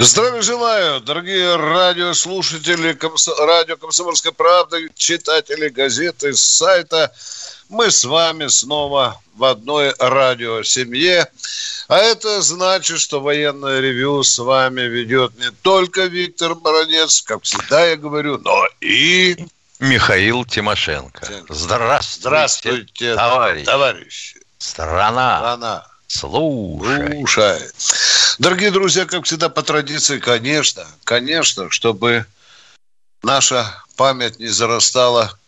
Здравия желаю, дорогие радиослушатели Комсо... радио «Комсомольская правда», читатели газеты, сайта. Мы с вами снова в одной радиосемье. А это значит, что военное ревю с вами ведет не только Виктор Баранец, как всегда я говорю, но и... Михаил Тимошенко. Здравствуйте, Здравствуйте товарищ. товарищи. Страна. Страна. Слушай. Слушай. Дорогие друзья, как всегда, по традиции, конечно, конечно, чтобы наша память не зарастала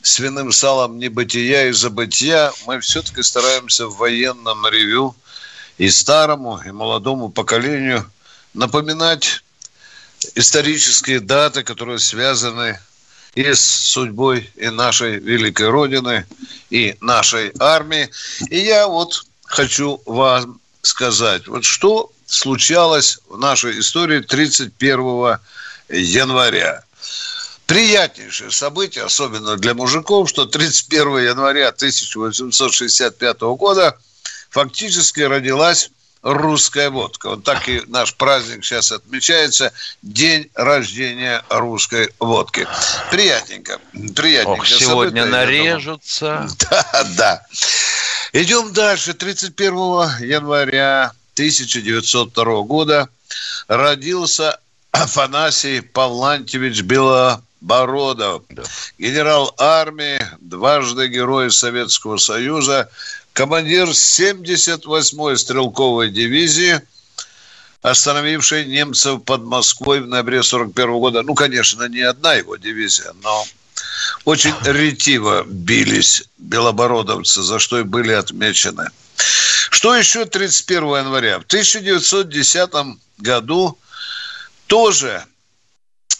свиным салом небытия и забытия, мы все-таки стараемся в военном ревю и старому, и молодому поколению напоминать исторические даты, которые связаны и с судьбой и нашей великой Родины, и нашей армии. И я вот хочу вам сказать, вот что случалось в нашей истории 31 января. Приятнейшее событие, особенно для мужиков, что 31 января 1865 года фактически родилась русская водка. Вот так и наш праздник сейчас отмечается. День рождения русской водки. Приятненько. Приятненько. Ох, сегодня нарежутся. Да, да. Идем дальше. 31 января 1902 года родился Афанасий Павлантьевич Белобородов. Да. Генерал армии, дважды Герой Советского Союза, командир 78-й стрелковой дивизии, остановившей немцев под Москвой в ноябре 41 года. Ну, конечно, не одна его дивизия, но очень ретиво бились белобородовцы, за что и были отмечены. Что еще 31 января? В 1910 году тоже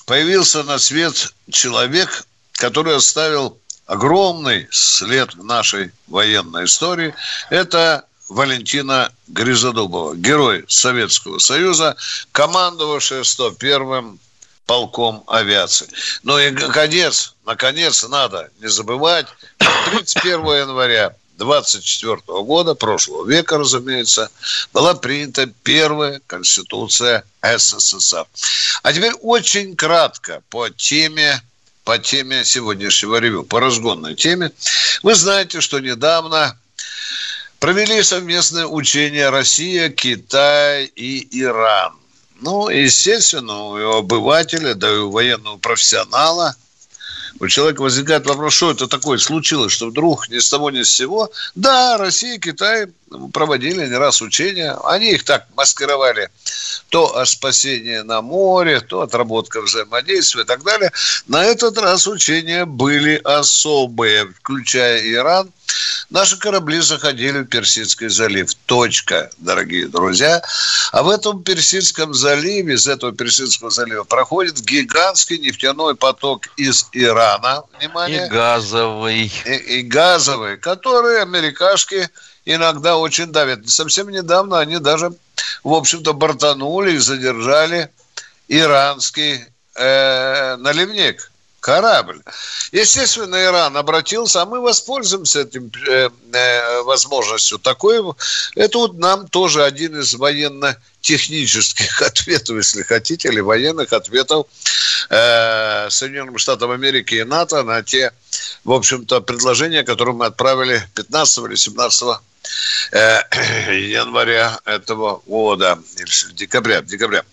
появился на свет человек, который оставил огромный след в нашей военной истории. Это Валентина Гризодубова, герой Советского Союза, командовавшая 101-м полком авиации. Ну и, наконец, наконец, надо не забывать, 31 января 24 года, прошлого века, разумеется, была принята первая Конституция СССР. А теперь очень кратко по теме по теме сегодняшнего ревю, по разгонной теме. Вы знаете, что недавно провели совместное учение Россия, Китай и Иран. Ну, естественно, у обывателя, да и у военного профессионала – у человека возникает вопрос, что это такое случилось, что вдруг ни с того ни с сего. Да, Россия и Китай проводили не раз учения. Они их так маскировали. То о спасении на море, то отработка взаимодействия и так далее. На этот раз учения были особые, включая Иран. Наши корабли заходили в Персидский залив. Точка, дорогие друзья. А в этом Персидском заливе, из этого Персидского залива проходит гигантский нефтяной поток из Ирана. Внимание. И газовый. И, и газовый, который америкашки иногда очень давят. Совсем недавно они даже, в общем-то, бортанули и задержали иранский э, наливник корабль. Естественно, Иран обратился, а мы воспользуемся этим э, э, возможностью. Такой, это вот нам тоже один из военно-технических ответов, если хотите, или военных ответов э, Соединенным Штатам Америки и НАТО на те, в общем-то, предложения, которые мы отправили 15 или 17 э, января этого года, или декабря, декабря.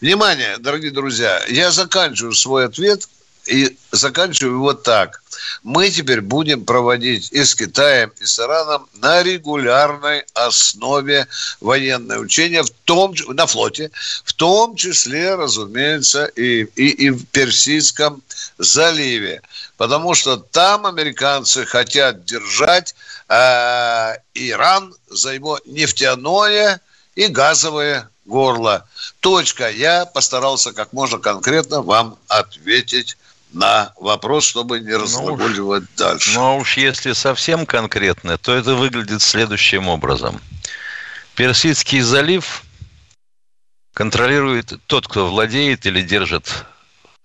Внимание, дорогие друзья, я заканчиваю свой ответ – и заканчиваю его так. Мы теперь будем проводить и с Китаем, и с Ираном на регулярной основе военные учения, в том, на флоте, в том числе, разумеется, и, и, и в Персидском заливе. Потому что там американцы хотят держать э, Иран за его нефтяное и газовое горло. Точка. Я постарался как можно конкретно вам ответить на вопрос, чтобы не разглагольствовать дальше. Ну а уж если совсем конкретно, то это выглядит следующим образом. Персидский залив контролирует тот, кто владеет или держит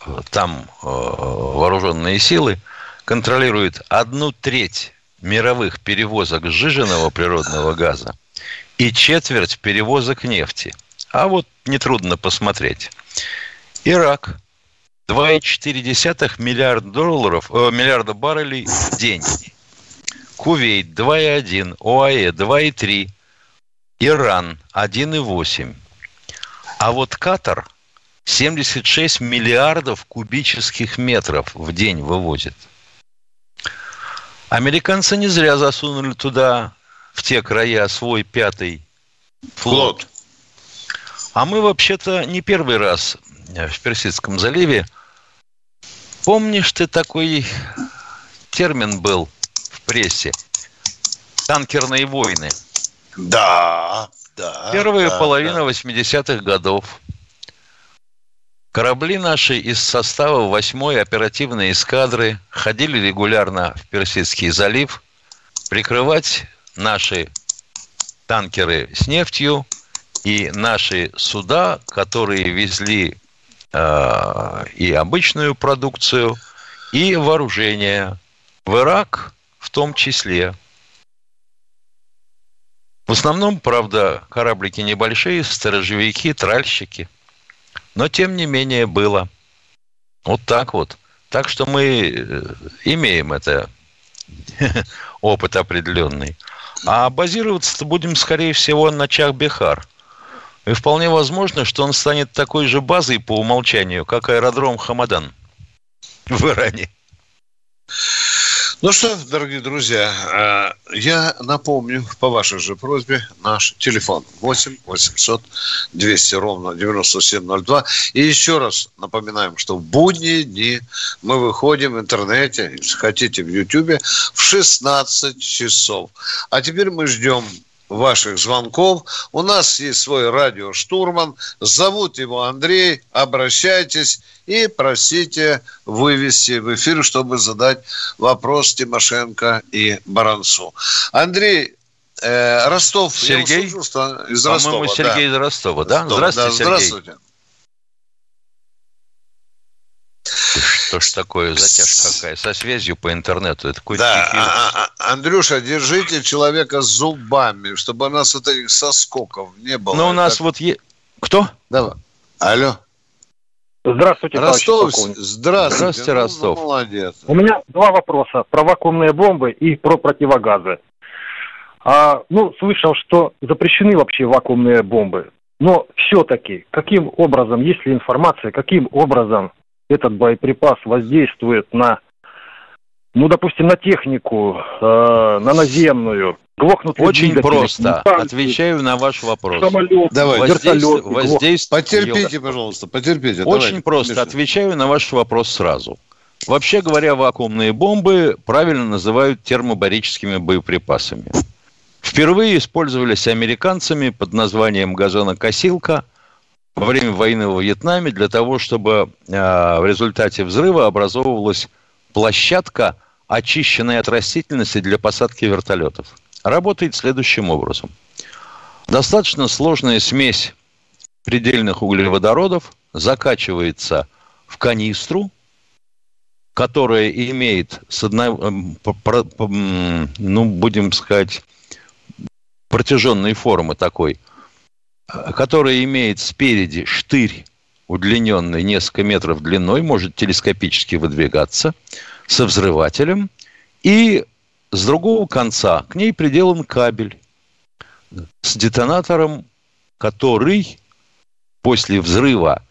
э, там э, вооруженные силы, контролирует одну треть мировых перевозок сжиженного природного газа и четверть перевозок нефти. А вот нетрудно посмотреть. Ирак 2,4 миллиарда долларов, э, миллиарда баррелей в день. Кувейт 2,1, ОАЭ 2,3, Иран 1,8. А вот Катар 76 миллиардов кубических метров в день вывозит. Американцы не зря засунули туда, в те края, свой пятый флот. флот. А мы вообще-то не первый раз в Персидском заливе. Помнишь, ты такой термин был в прессе? Танкерные войны. Да, да. Первая да, половина да. 80-х годов. Корабли наши из состава 8-й оперативной эскадры ходили регулярно в Персидский залив прикрывать наши танкеры с нефтью и наши суда, которые везли и обычную продукцию, и вооружение в Ирак в том числе. В основном, правда, кораблики небольшие, сторожевики, тральщики. Но, тем не менее, было. Вот так вот. Так что мы э, имеем это опыт определенный. А базироваться будем, скорее всего, на Чах-Бехар. И вполне возможно, что он станет такой же базой по умолчанию, как аэродром Хамадан в Иране. Ну что, дорогие друзья, э, я напомню по вашей же просьбе наш телефон 8 800 200 ровно 9702. И еще раз напоминаем, что в будние дни мы выходим в интернете, если хотите, в Ютьюбе в 16 часов. А теперь мы ждем ваших звонков. У нас есть свой радиоштурман. Зовут его Андрей. Обращайтесь и просите вывести в эфир, чтобы задать вопрос Тимошенко и Баранцу. Андрей, э, Ростов. Сергей? Услышал, что из По-моему, Ростова. Сергей да. из Ростова, да? Ростов, Здравствуйте, да, Сергей. Здравствуйте. Что ж такое, затяжка какая? Со связью по интернету. Это какой-то Да, а- а- а- Андрюша, держите человека зубами, чтобы у нас вот этих соскоков не было. Но у нас Это- вот... Е... Кто? Давай. Алло. Здравствуйте, Ростов, здравствуйте. Здравствуйте, Ну, Ростов. ну, молодец. У меня два вопроса про вакуумные бомбы и про противогазы. А, ну, слышал, что запрещены вообще вакуумные бомбы. Но все-таки, каким образом, есть ли информация, каким образом этот боеприпас воздействует на, ну, допустим, на технику, э, на наземную? Глохнут Очень двигатели, просто. танки, Отвечаю на ваш вопрос. самолеты, Давай, Воздействие, воздействие- Потерпите, пожалуйста, потерпите. Очень Давайте, просто. Миша. Отвечаю на ваш вопрос сразу. Вообще говоря, вакуумные бомбы правильно называют термобарическими боеприпасами. Впервые использовались американцами под названием газонокосилка во время войны во Вьетнаме для того, чтобы э, в результате взрыва образовывалась площадка, очищенная от растительности для посадки вертолетов. Работает следующим образом. Достаточно сложная смесь предельных углеводородов закачивается в канистру, которая имеет с одной, м, ну, будем сказать, протяженной формы такой, э, которая имеет спереди штырь удлиненный несколько метров длиной, может телескопически выдвигаться, со взрывателем, и с другого конца к ней приделан кабель с детонатором, который после взрыва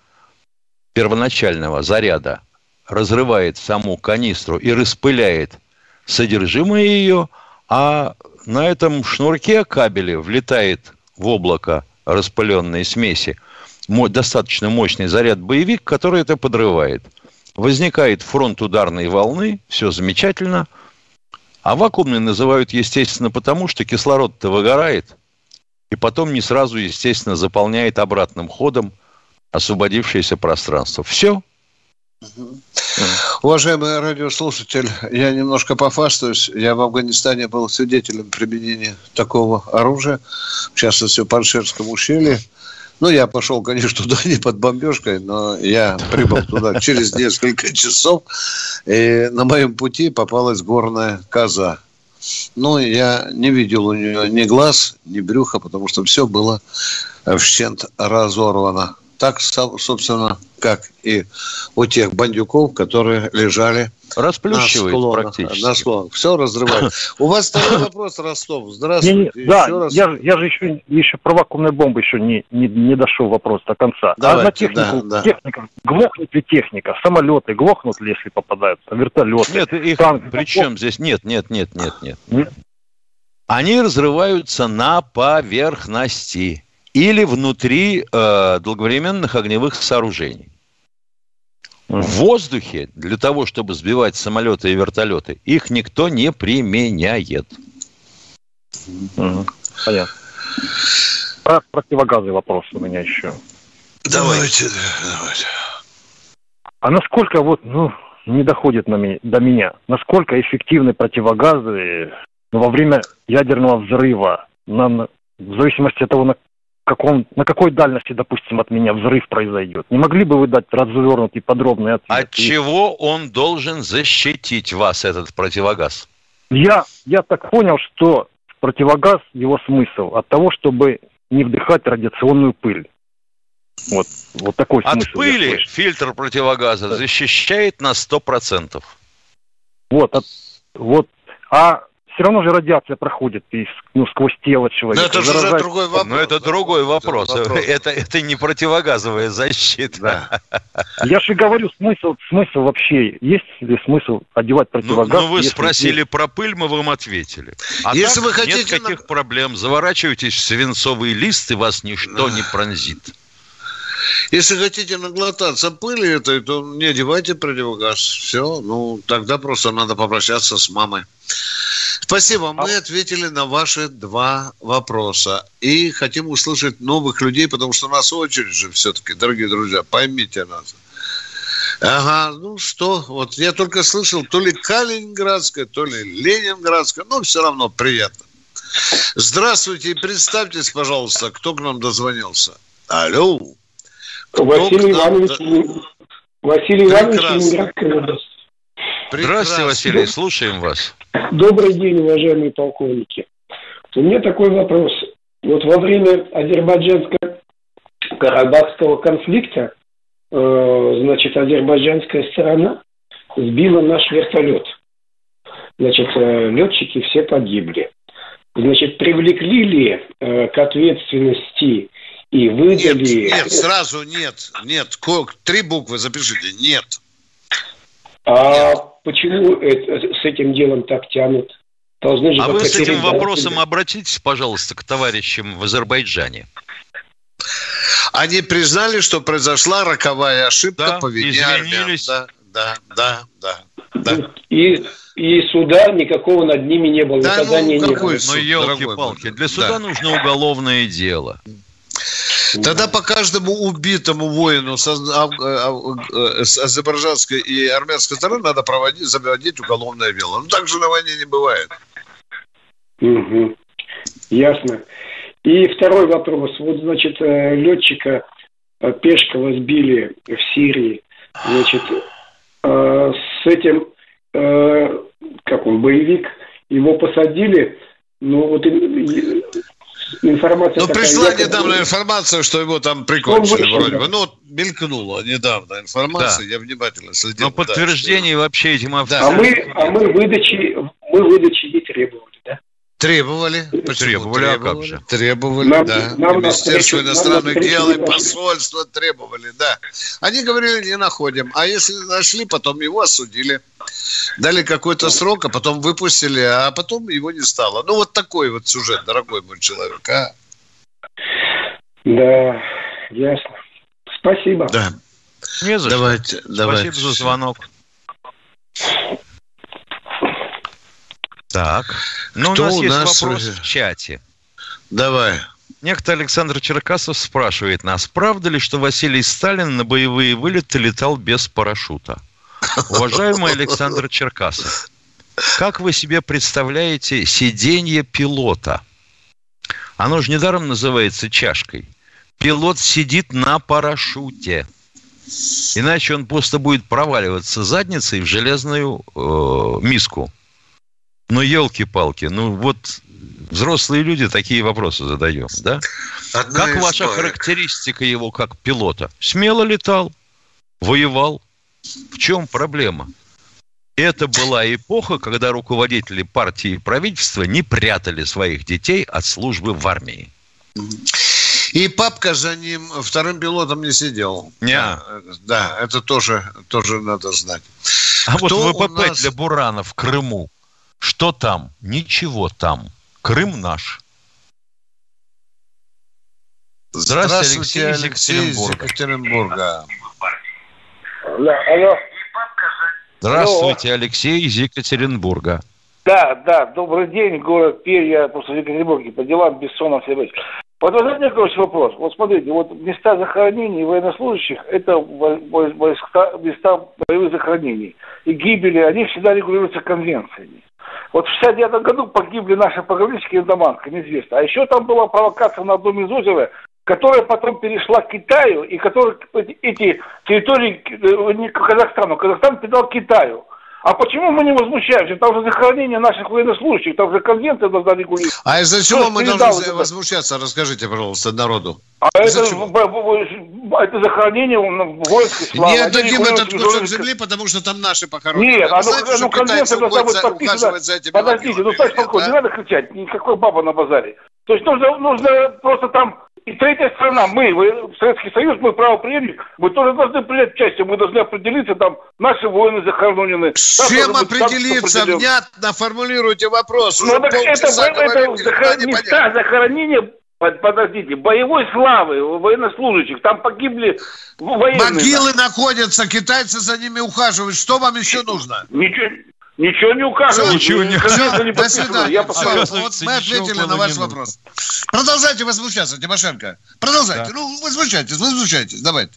первоначального заряда разрывает саму канистру и распыляет содержимое ее, а на этом шнурке кабеля влетает в облако распыленной смеси достаточно мощный заряд боевик, который это подрывает. Возникает фронт ударной волны, все замечательно. А вакуумный называют, естественно, потому что кислород-то выгорает, и потом не сразу, естественно, заполняет обратным ходом освободившееся пространство. Все. Уважаемый радиослушатель, я немножко пофастаюсь. Я в Афганистане был свидетелем применения такого оружия, в частности, в Паншерском ущелье. Ну, я пошел, конечно, туда не под бомбежкой, но я прибыл туда через несколько часов, и на моем пути попалась горная коза. Ну, я не видел у нее ни глаз, ни брюха, потому что все было вщент разорвано. Так, собственно, как и у тех бандюков, которые лежали Расплющивает на практически. На склонах. Все разрывает. У вас второй вопрос, Ростов. Здравствуйте. Не, не, да, раз. я, я же еще, еще про вакуумные бомбы еще не, не, не дошел вопрос до конца. Давайте, а на технику, да, да. техника, глохнет ли техника? Самолеты глохнут ли, если попадают? Вертолеты? Нет, их, танки, причем здесь нет, нет, нет, нет, нет. Нет? Они разрываются на поверхности или внутри э, долговременных огневых сооружений. В воздухе для того, чтобы сбивать самолеты и вертолеты, их никто не применяет. Понятно. Про противогазы вопрос у меня еще. Давайте, давайте. А насколько вот, ну, не доходит на меня, до меня, насколько эффективны противогазы во время ядерного взрыва, на, в зависимости от того, на каком, на какой дальности, допустим, от меня взрыв произойдет. Не могли бы вы дать развернутый подробный ответ? От чего он должен защитить вас, этот противогаз? Я, я так понял, что противогаз, его смысл от того, чтобы не вдыхать радиационную пыль. Вот, вот такой От смысл. От пыли фильтр противогаза да. защищает на 100%. Вот, от, вот. А все равно же радиация проходит и, ну, сквозь тело человека. Но это же уже другой вопрос. Но это другой вопрос. Это, вопрос. это, это не противогазовая защита. Да. Я же говорю, смысл, смысл вообще, есть ли смысл одевать противогаз? Ну, ну вы спросили есть... про пыль, мы вам ответили. А если вы хотите... Нет никаких на... проблем. Заворачивайтесь в свинцовый лист, и вас ничто не пронзит. Если хотите наглотаться пыли этой, то не одевайте противогаз. Все, ну, тогда просто надо попрощаться с мамой. Спасибо. Мы ответили на ваши два вопроса. И хотим услышать новых людей, потому что у нас очередь же все-таки, дорогие друзья, поймите нас. Ага, ну что, вот я только слышал, то ли Калининградская, то ли Ленинградская, но все равно приятно. Здравствуйте, представьтесь, пожалуйста, кто к нам дозвонился. Алло. Василий Иванович, Василий Иванович, Ленинградская область. Здравствуйте, Василий, слушаем вас. Добрый день, уважаемые полковники. У меня такой вопрос. Вот во время азербайджанско-карабахского конфликта, э, значит, азербайджанская сторона сбила наш вертолет. Значит, э, летчики все погибли. Значит, привлекли ли э, к ответственности и выдали... Нет, нет, сразу нет, нет. Три буквы запишите, нет. А почему это, с этим делом так тянут? Должны же а вы с этим вопросом себя. обратитесь, пожалуйста, к товарищам в Азербайджане. Они признали, что произошла роковая ошибка да, по вине извинились. Да, да, да, да. да. И, и суда никакого над ними не было, да, наказания ну, не было. Ну, елки-палки, для суда да. нужно уголовное дело. Тогда по каждому убитому воину с, с азербайджанской и армянской стороны надо проводить, заводить уголовное дело. Ну, так же на войне не бывает. Угу. Ясно. И второй вопрос. Вот, значит, э, летчика э, Пешкова сбили в Сирии. Значит, с этим, как он, боевик, его посадили, ну вот информация Ну, пришла якобы... недавно информация, что его там прикончили вроде бы. Ну, мелькнула недавно информация, да. я внимательно следил. Но подтверждение да, вообще этим да. А мы, а мы выдачи, мы выдачи? Требовали. Почему? Требовали, а как же? Требовали, нам, да. Нам Министерство иностранных дел и посольство требовали, да. Они говорили, не находим. А если нашли, потом его осудили. Дали какой-то срок, а потом выпустили, а потом его не стало. Ну, вот такой вот сюжет, дорогой мой человек, а? Да, ясно. Спасибо. Да. Не за давайте, что. Давайте. Спасибо за звонок. Так. Ну, Кто у нас у есть нас вопрос в... в чате. Давай. некто Александр Черкасов спрашивает нас, правда ли, что Василий Сталин на боевые вылеты летал без парашюта? Уважаемый Александр Черкасов, как вы себе представляете сиденье пилота? Оно же недаром называется чашкой. Пилот сидит на парашюте. Иначе он просто будет проваливаться задницей в железную э, миску. Ну, елки-палки, ну вот взрослые люди такие вопросы задаем, да? Одна как ваша история. характеристика его как пилота? Смело летал, воевал. В чем проблема? Это была эпоха, когда руководители партии и правительства не прятали своих детей от службы в армии. И папка за ним вторым пилотом не сидел. Не. Да, это тоже, тоже надо знать. А Кто вот ВПП нас- для Бурана в Крыму. Что там? Ничего там. Крым наш. Здравствуйте, Алексей из Екатеринбурга. Екатеринбурга. Да, алло. Здравствуйте, Алексей из Екатеринбурга. Да, да, добрый день, город Перь, я просто в Екатеринбурге по делам Бессонов Борисович. Вот вы знаете, короче, вопрос. Вот смотрите, вот места захоронений военнослужащих – это во- во- войска, места боевых захоронений. И гибели, они всегда регулируются конвенциями. Вот в 69 году погибли наши пограничники в Даманска, неизвестно. А еще там была провокация на одном из озера, которая потом перешла к Китаю, и которые эти, эти территории э, не к Казахстану, Казахстан передал Китаю. А почему мы не возмущаемся? Там же захоронение наших военнослужащих, там же конвенция должна регулировать. А из-за чего мы должны это? возмущаться? Расскажите, пожалуйста, народу. А Из-за это, чего? это захоронение ну, воинской славы. Не отдадим этот кусок земли, потому что там наши похоронены. Нет, Вы оно, знаете, оно что конвенция должна быть подписана. Подождите, ну могилами, Саш нет, Полков, не надо кричать, никакой баба на базаре. То есть нужно, нужно просто там и третья страна, мы, Советский Союз, мы правоприемник, мы тоже должны принять участие, мы должны определиться, там наши воины захоронены. С Там чем быть определиться? определен. Внятно формулируйте вопрос. Ну так это, это, захор- места захоронения, под- подождите, боевой славы военнослужащих, там погибли военные. Могилы находятся, китайцы за ними ухаживают. Что вам еще нужно? Ничего, ничего не указывают. Ничего не- Все, не до свидания. Я. Оказывается, вот мы ответили на ваш вопрос. Продолжайте возмущаться, Тимошенко. Продолжайте. Да. Ну, возмущайтесь, возмущайтесь. Давайте.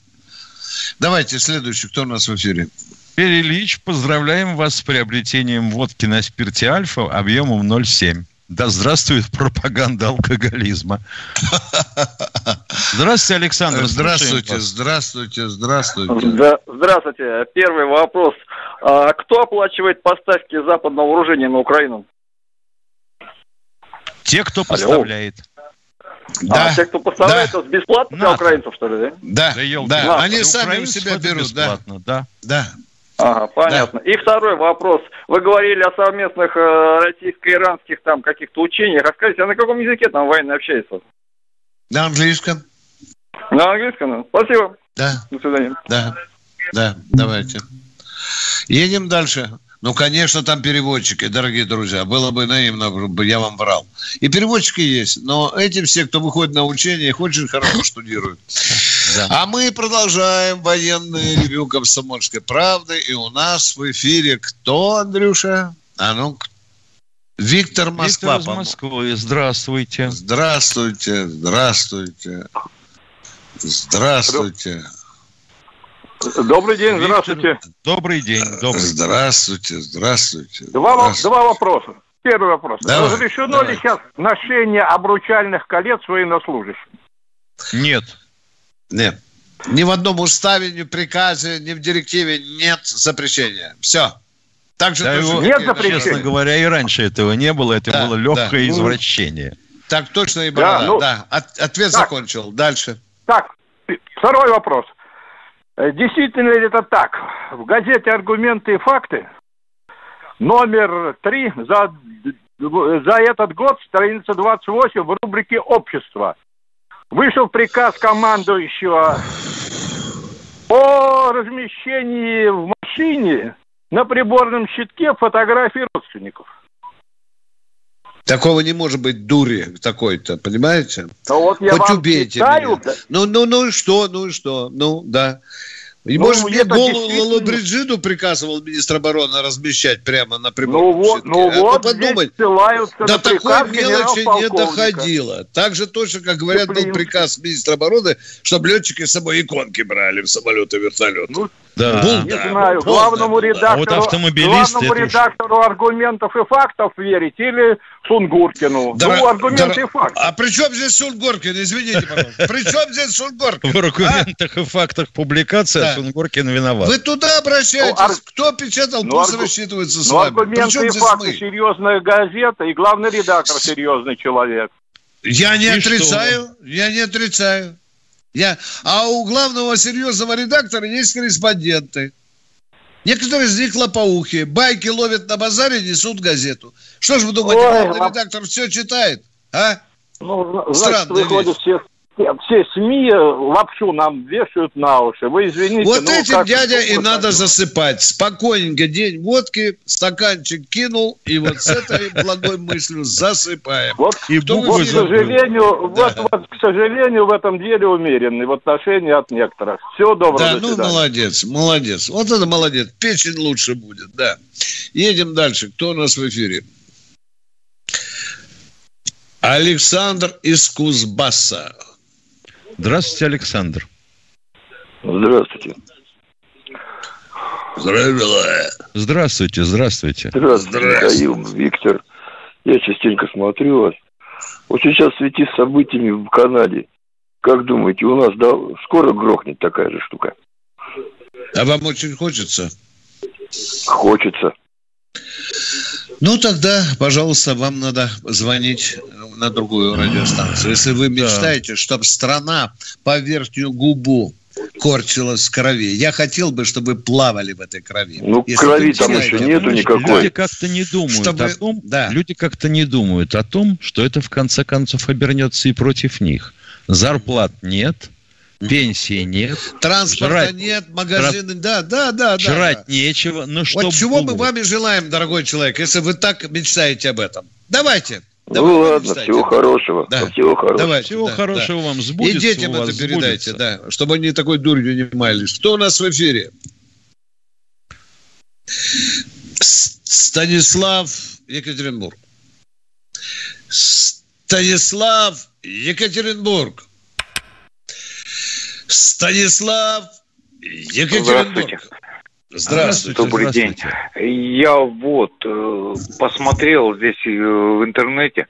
Давайте, следующий. Кто у нас в эфире? Ильич, поздравляем вас с приобретением водки на спирте Альфа объемом 0,7. Да здравствует пропаганда алкоголизма. Здравствуйте, Александр. Здравствуйте, здравствуйте, здравствуйте. Да, здравствуйте. Первый вопрос. А кто оплачивает поставки западного вооружения на Украину? Те, кто поставляет. Да, а те, кто поставляет, да. это бесплатно для украинцев, что ли, да? да, Да, да. ладно, Они сами у себя берут, да, бесплатно, да. да. Ага, понятно. И второй вопрос. Вы говорили о совместных э, российско-иранских там каких-то учениях. Расскажите, а на каком языке там военные общаются? На английском. На английском? Спасибо. Да, До свидания. да, да, давайте. Едем дальше. Ну, конечно, там переводчики, дорогие друзья. Было бы наивно, я вам врал. И переводчики есть, но эти все, кто выходит на учение, их очень хорошо штудируют. Да. А мы продолжаем военное ревю комсомольской правды. И у нас в эфире кто, Андрюша? А ну, Виктор Москва. Виктор из. Москвы. Здравствуйте. Здравствуйте, здравствуйте. Здравствуйте. Добрый день, Виктор, здравствуйте. Добрый день. Добрый. Здравствуйте, здравствуйте. Два, здравствуйте. два вопроса. Первый вопрос. Давай, Разрешено давай. ли сейчас ношение обручальных колец военнослужащим? Нет. Нет. Ни в одном уставе, ни в приказе, ни в директиве нет запрещения. Все. Так же Да его- Нет и запрещения. Честно говоря, и раньше этого не было. Это Да, было легкое да. извращение. Так точно и было. Да, ну- От- ответ Так. закончил. Дальше. Так, второй вопрос. Э, Действительно ли это так? В газете «Аргументы и факты» номер три за, за этот год, страница 28, в рубрике «Общество». Вышел приказ командующего о размещении в машине на приборном щитке фотографий родственников. Такого не может быть дури такой-то, понимаете? Но вот я Хоть вам убейте читаю, меня. Ну, ну, ну и что, ну и что? Ну, да. И, Ну, может, мне голую действительно- Лалабриджиду приказывал министр обороны размещать прямо на прибор. Ну вот, ну вот, подумать, до такой мелочи не доходило. Так же точно, как говорят, был Теплинский. приказ министра обороны, чтобы летчики с собой иконки брали в самолеты и вертолеты. Ну, Да. Был, Не да, знаю, главному редактору, А вот автомобилисты главному уж- редактору аргументов и фактов верить или Сунгуркину? Дора- ну, аргументы дора- и факты. А при чем здесь Сунгоркин? Извините, пожалуйста. При чем здесь Сунгоркин? В аргументах и фактах публикации Да. Сунгоркин виноват. Вы туда обращаетесь. Ну, ар- Кто печатал, Ну, пусть рассчитывается с Ну, вами. Аргументы и факты, мы? серьезная газета, и главный редактор серьезный человек. Я не И отрицаю, я не отрицаю. Я... А у главного серьезного редактора есть корреспонденты. Некоторые из них лопоухие. Байки ловят на базаре, несут газету. Что ж вы думаете, Ой, главный а- редактор все читает? А? Ну, Странная значит, выходит, все, все СМИ лапшу нам вешают на уши. Вы извините, Вот ну, этим, как- дядя, и надо засыпать. Спокойненько день водки, стаканчик кинул, и вот с этой благой мыслью засыпаем. Вот, И вот, к сожалению, Да. вот, вот, к сожалению, в этом деле умеренный в отношении от некоторых. Всего доброго, Да, до ну свидания. молодец, молодец. Вот это молодец. Печень лучше будет, да. Едем дальше. Кто у нас в эфире? Александр из Кузбасса. Здравствуйте, Александр. Здравствуйте. Здравия. Здравствуйте, здравствуйте. Здравствуйте, Здравствуйте. Михаил, Виктор. Я частенько смотрю вас. Вот сейчас в связи с событиями в Канаде, как думаете, у нас да, скоро грохнет такая же штука? А вам очень хочется? Хочется. Ну, тогда, пожалуйста, вам надо звонить на другую радиостанцию. Если вы мечтаете, чтобы страна по верхнюю губу корчилась в крови. Я хотел бы, чтобы вы плавали в этой крови. Ну, Если крови там еще нету никакой. Люди как-то не думают Чтобы- о том, да. люди как-то не думают о том, что это в конце концов обернется и против них. Зарплат нет, пенсии нет, Транспорта Жрать. нет, магазины, да, да, да, да. жрать да. нечего. Ну что Вот чего мы было? вам и желаем, дорогой человек, если вы так мечтаете об этом. Давайте. Ну Давайте ладно, мечтайте всего хорошего. Да. Всего хорошего. Давайте, Всего да, хорошего да. вам сбудется. И детям это передайте, сбудется. да, чтобы они такой дурью не маялись. Кто у нас в эфире? Станислав Екатеринбург. Станислав Екатеринбург. Станислав Екатеринбург. Здравствуйте. Добрый день. Я вот э, посмотрел здесь э, в интернете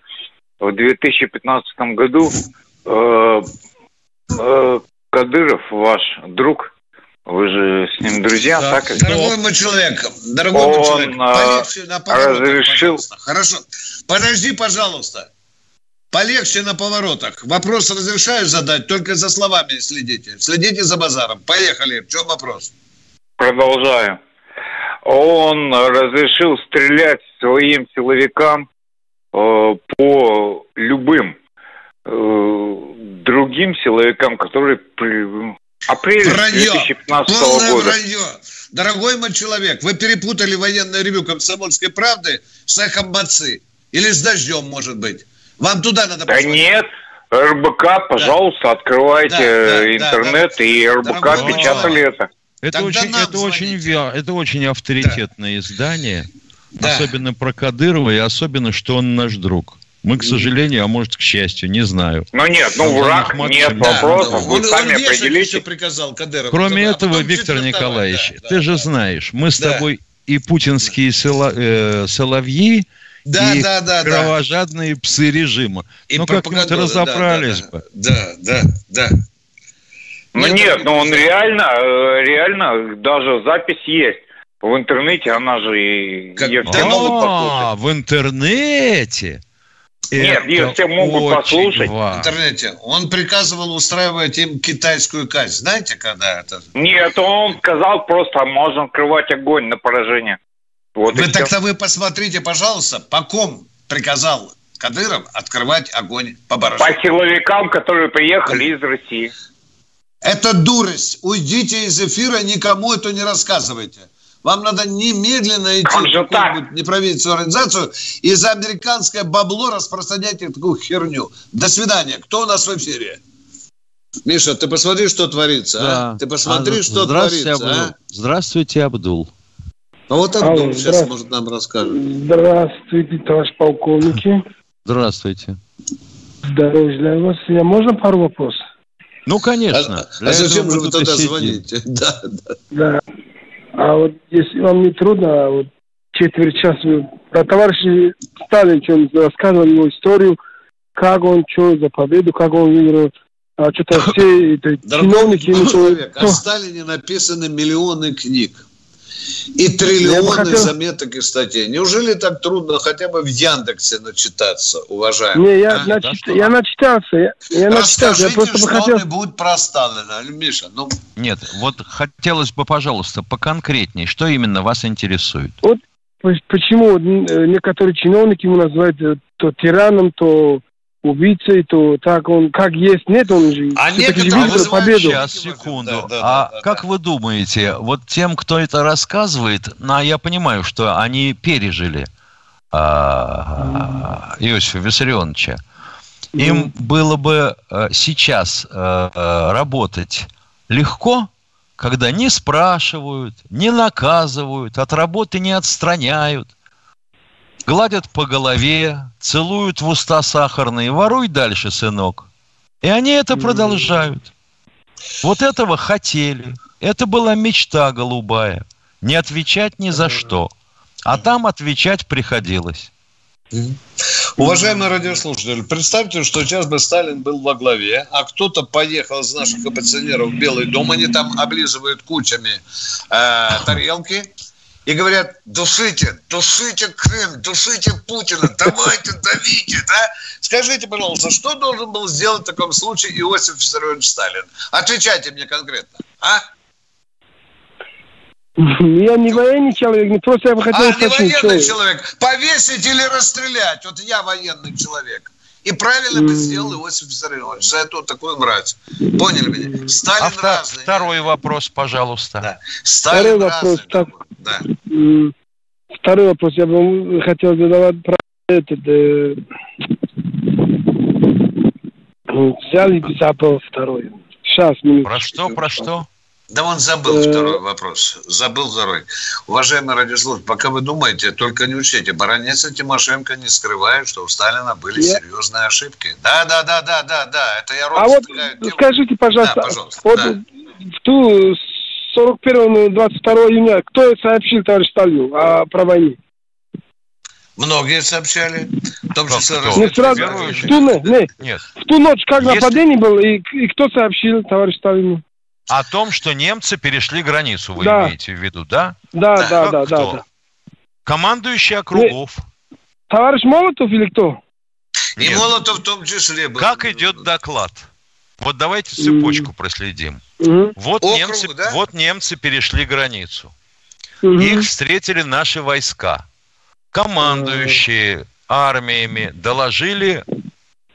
в 2015 году э, э, Кадыров, ваш друг, вы же с ним друзья, Так, так? дорогой мой человек, дорогой мой Он, человек, а, полегче на разрешил- пожалуйста. Хорошо. Подожди, пожалуйста. Полегче на поворотах. Вопрос разрешаю задать, только за словами следите. Следите за базаром. Поехали. В чем вопрос? Продолжаю. Он разрешил стрелять своим силовикам э, по любым э, другим силовикам, которые при апреле Вранье. 2015 Полное года. вранье. Дорогой мой человек, вы перепутали военное ревю комсомольской правды с эхом Мацы. Или с дождем, может быть. Вам туда надо Да посмотреть. нет, РБК, пожалуйста, открывайте Да, да, э, да, интернет, да. и РБК Дорогой печатали человек. это. Это Тогда очень, это, очень, звоните. это очень авторитетное издание, Да. особенно про Кадырова, и особенно, что он наш друг. Мы, к сожалению, а может, к счастью, не знаю. Ну нет, ну враг, нет. Да, вопросов, Он- вы он сами еще определите. приказал Кадырову. Кроме А этого, Виктор. Николаевич, Да, ты да, же да. знаешь, мы с Да. тобой и путинские села- э, соловьи, Да, и да, да, да. кровожадные псы режима. И ну, как-нибудь разобрались да, бы. Да, да, да. Ну Нет, это ну он реально, э, реально, даже запись есть. В интернете она же и Как- ее Да все А, в интернете? Нет, Это ее все могут очень послушать. В интернете. Он приказывал устраивать им китайскую казнь. Знаете, когда это? Нет, он сказал просто, можно открывать огонь на поражение. Вот Вы так-то вы посмотрите, пожалуйста, по ком приказал Кадыров открывать огонь по По баражу. силовикам, которые приехали из России. Это дурость. Уйдите из эфира, никому это не рассказывайте. Вам надо немедленно идти Как в какую-нибудь неправительственную организацию и за американское бабло распространяйте такую херню. До свидания. Кто у нас в эфире? Миша, ты посмотри, что творится, Да. а? Ты посмотри, А, что здравствуйте, творится, Абдул. а? Здравствуйте, Абдул. А вот Алло, Абдул сейчас, здравствуйте. может, нам расскажет. Здравствуйте, товарищ полковники. Здравствуйте. Здоровья для вас. Я можно пару вопросов? Ну, конечно. А, Для а зачем же вы тогда сидим. звоните? Да, да. Да. А вот если вам не трудно, а вот четверть часа вы про товарища Сталин что рассказывал его историю, как он что за победу, как он выиграл, а что-то все это, чиновники человек, о Сталине написаны миллионы книг. И триллионы хотел- заметок и статей. Неужели так трудно хотя бы в Яндексе начитаться, уважаемый? Не, я, а? начит- я начитался, я, я начитался, я Расскажите просто бы хотел... что-нибудь про Сталина, Миша. Ну, Нет, вот хотелось бы, пожалуйста, поконкретнее, что именно вас интересует? Вот по- почему э, некоторые чиновники ему называют э, то тираном, то убийцей, то так он как есть, нет, он же А выиграл вызывают победу. Сейчас, секунду. да, да, а да, да, как да. вы думаете, вот тем, кто это рассказывает, ну, я понимаю, что они пережили а, Иосифа Виссарионовича, им было бы э, сейчас э, э, работать легко, когда не спрашивают, не наказывают, от работы не отстраняют, гладят по голове, целуют в уста сахарные, воруй дальше, сынок. И они это продолжают. Вот этого хотели. Это была мечта голубая. Не отвечать ни за что. А там отвечать приходилось. Уважаемый радиослушатель, представьте, что сейчас бы Сталин был во главе, а кто-то поехал из наших оппозиционеров в Белый дом, они там облизывают кучами э, тарелки и говорят, душите, душите Крым, душите Путина, давайте, давите, да? Скажите, пожалуйста, что должен был сделать в таком случае Иосиф Виссарионович Сталин? Отвечайте мне конкретно, а? Я не военный человек, не просто я бы хотел а, не военный что- человек. Повесить или расстрелять. Вот я военный человек. И правильно бы сделал Иосиф Виссарионович за эту такую мразь. Поняли меня? Сталин А разный. второй вопрос, пожалуйста. Да. Второй Сталин вопрос, разный. так, Да. второй вопрос я бы хотел задавать про этот, э, взяли и второй. Сейчас, минуту. Про что, про что? Да он забыл Э. второй вопрос. Забыл второй. Уважаемый радиослушатель, пока вы думаете, только не учтите. Баронец и Тимошенко не скрывают, что у Сталина были Я- серьезные ошибки. Да, да, да, да, да, да. Это я рот А вот тему. скажите, пожалуйста, Да, пожалуйста, вот да. в ту 41 22 июня кто сообщил товарищ Сталину о, про войне? Многие сообщали. В том числе? Не разведка. сразу, в ту, ночь, не, Нет. в ту ночь, как Если- нападение было, и, и кто сообщил товарищ Сталину? О том, что немцы перешли границу, вы Да. имеете в виду, да? Да, Да, да, да, да, кто? да. Командующий округов. Товарищ Молотов или кто? И Нет. Молотов в том числе был. Как идет доклад? Вот давайте цепочку проследим. Мгм, Вот Округ, немцы, да? вот немцы перешли границу. мгм. Их встретили наши войска. Командующие армиями доложили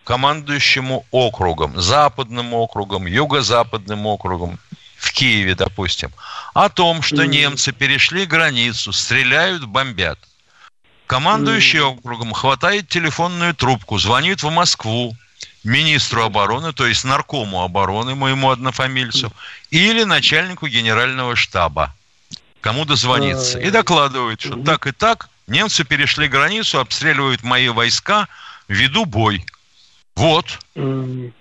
командующему округом, западным округом, юго-западным округом, в Киеве, допустим, о том, что немцы перешли границу, стреляют, бомбят. Командующий округом хватает телефонную трубку, звонит в Москву министру обороны, то есть наркому обороны, моему однофамильцу, или начальнику генерального штаба, кому дозвониться, и докладывает, что так и так немцы перешли границу, обстреливают мои войска, веду бой. Вот. М.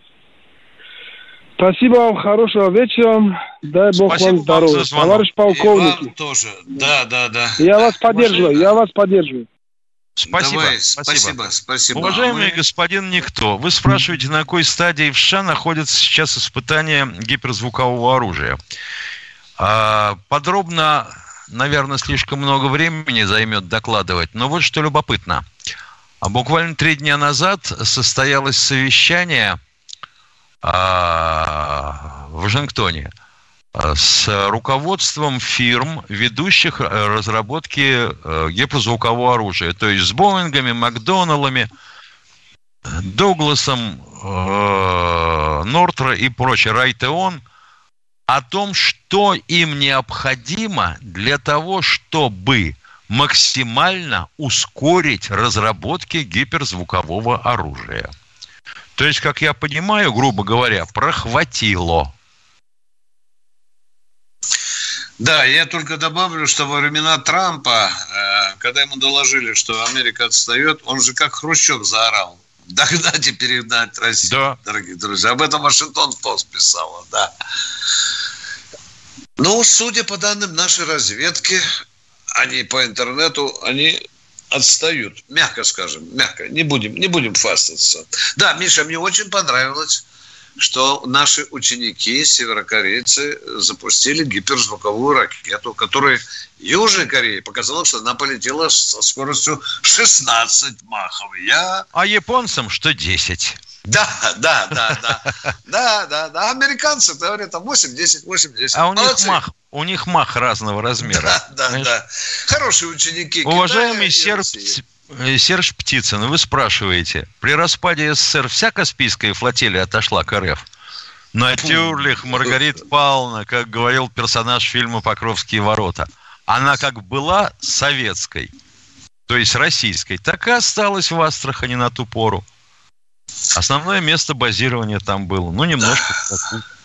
Спасибо вам, хорошего вечера. Дай Бог Спасибо вам вам здоровья. звонок. Товарищ И вам полковник, тоже. Да, да, да. я вас поддерживаю, я вас поддерживаю. Спасибо. Давай, спасибо. спасибо, спасибо. Уважаемый Мы- господин Никто, вы спрашиваете, на какой стадии в США находится сейчас испытание гиперзвукового оружия. А, Подробно, наверное, слишком много времени займет докладывать, но вот что любопытно. А Буквально три дня назад состоялось совещание а, в Вашингтоне а, с руководством фирм, ведущих э, разработки э, гиперзвукового оружия, то есть с Боингами, Макдоналлами, Дугласом, э, Нортро и прочее, Райтеон, о том, что им необходимо для того, чтобы максимально ускорить разработки гиперзвукового оружия. То есть, как я понимаю, грубо говоря, прохватило. Да, я только добавлю, что во времена Трампа, э, когда ему доложили, что Америка отстает, он же как Хрущев заорал. Догнать и перегнать Россию, Да. дорогие друзья. Об этом Вашингтон Пост писала, да. Ну, судя по данным нашей разведки, они по интернету, они отстают, мягко скажем, мягко, не будем, не будем фастаться. Да, Миша, мне очень понравилось, что наши ученики, северокорейцы, запустили гиперзвуковую ракету, которая Южной Корее показала, что она полетела со скоростью 16 махов. Я... А японцам что 10. Да, да, да, да. Да, да, да. Американцы говорят, там 8, 10, 8, 10. А у них Молодцы. мах, у них мах разного размера. Да, да, Знаешь? да. Хорошие ученики. Уважаемый и Серж, э, Серж Птицын, вы спрашиваете, при распаде СССР вся Каспийская флотилия отошла к РФ? Натюрлих, Маргарита Павловна, как говорил персонаж фильма «Покровские ворота». Она как была советской, то есть российской, так и осталась в Астрахани на ту пору. Основное место базирования там было. Ну, немножко.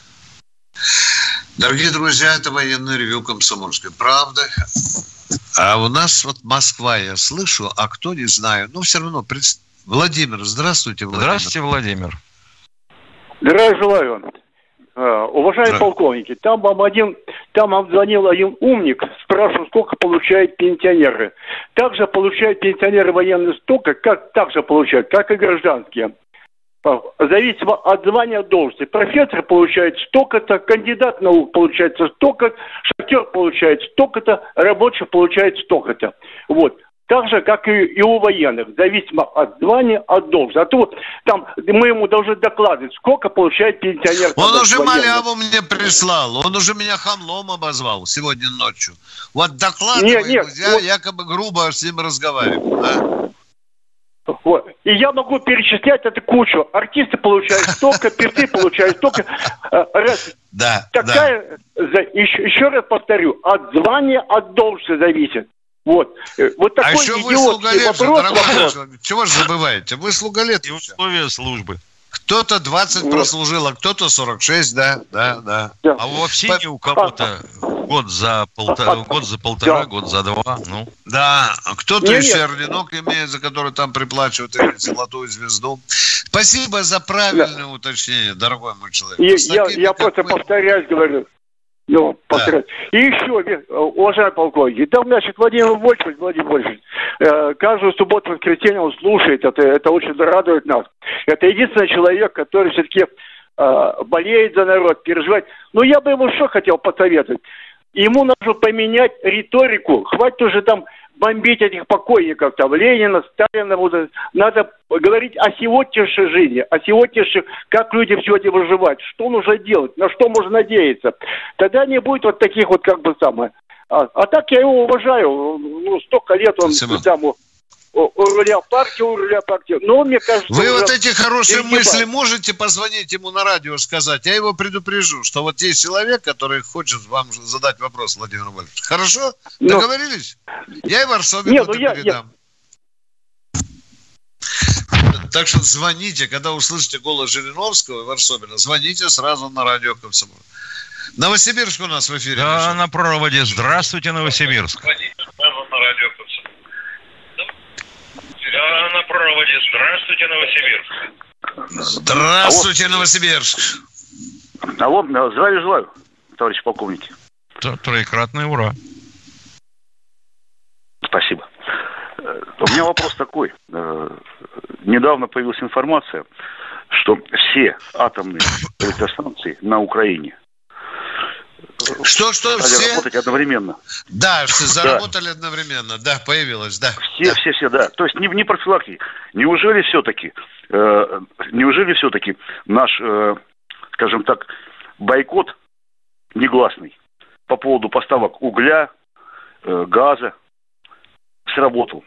Дорогие друзья, это военное ревю комсомольской правды. А у нас вот Москва, я слышу, а кто не знаю. Ну, все равно. пред- Владимир, здравствуйте, Владимир. Здравствуйте, Владимир. Здравия желаю. А, Уважаемые полковники, там вам один, там вам звонил один умник, спрашивал, сколько получают пенсионеры. Также получают пенсионеры военные столько, как также получают, как и гражданские. А, Зависимо от звания должности. Профессор получает столько-то, кандидат наук получается столько, шахтер получает столько-то, рабочий получает столько-то. Вот. Так же, как и, и у военных, зависимо от звания, от должности. А то там мы ему должны докладывать, сколько получает пенсионер. Он уже военный. маляву мне прислал. Он уже меня хамлом обозвал сегодня ночью. Вот Нет, докладывай, нет, я вот- якобы грубо с ним разговариваю. да? Вот. И я могу перечислять эту кучу. Артисты получают столько, певцы получают столько. Э, Раз, Да, да. такая, за- еще, еще раз повторю, от звания, от должности зависит. Вот. Э, Вот А такой еще вы же, вопрос. вопрос. Чего же забываете? Вы слуголет. И условия службы. Кто-то 20 Вот. прослужил, а кто-то 46, да, да, да. Да. А во всене у кого-то год за полтора, год за полтора, год за два. Ну, Да, кто-то еще нет. орденок имеет, за который там приплачивают или золотую звезду. Спасибо за правильное уточнение, дорогой мой человек. Я, просто повторяюсь, говорю. Ну, повторяюсь. И еще, уважаемый полковник, там, значит, Владимир Вольфович, Владимир Вольфович, э, каждую субботу, воскресенье он слушает, это, это очень радует нас. Это единственный человек, который все-таки э, болеет за народ, переживает. Ну, я бы ему что хотел посоветовать? Ему нужно поменять риторику. Хватит уже там бомбить этих покойников, там, Ленина, Сталина. Вот, надо говорить о сегодняшней жизни, о сегодняшних, как люди сегодня выживают, что нужно делать, на что можно надеяться. Тогда не будет вот таких вот как бы самое. А, а так я его уважаю. Ну, столько лет он Спасибо. там у, руля партии, у руля партии. Но он, мне кажется, Вы уже вот эти хорошие перегибает. мысли можете позвонить ему на радио сказать? Я его предупрежу, что вот есть человек, который хочет вам задать вопрос, Владимир Вольфович. Хорошо? Ну, Договорились? Я его Арсовину ну я- передам. Так что звоните, когда услышите голос Жириновского и Варсобина, звоните сразу на радио Комсомол. Новосибирск у нас в эфире. да, Миша. на проводе. Здравствуйте, Новосибирск. Звоните сразу на радио Комсомол. Да, на проводе. Здравствуйте, Новосибирск. Здравствуйте, Новосибирск. Алло, э, здравия желаю, товарищ полковники. Троекратное ура. Спасибо. Э, У меня вопрос такой. Э, Недавно появилась информация, что все атомные электростанции на Украине Что, что, стали все? работать одновременно. Да, все заработали одновременно. Да, появилось, да. Все, все, все, да. То есть не, не профилактики. Неужели все-таки, э, неужели все-таки наш, э, скажем так, бойкот негласный по поводу поставок угля, э, газа сработал?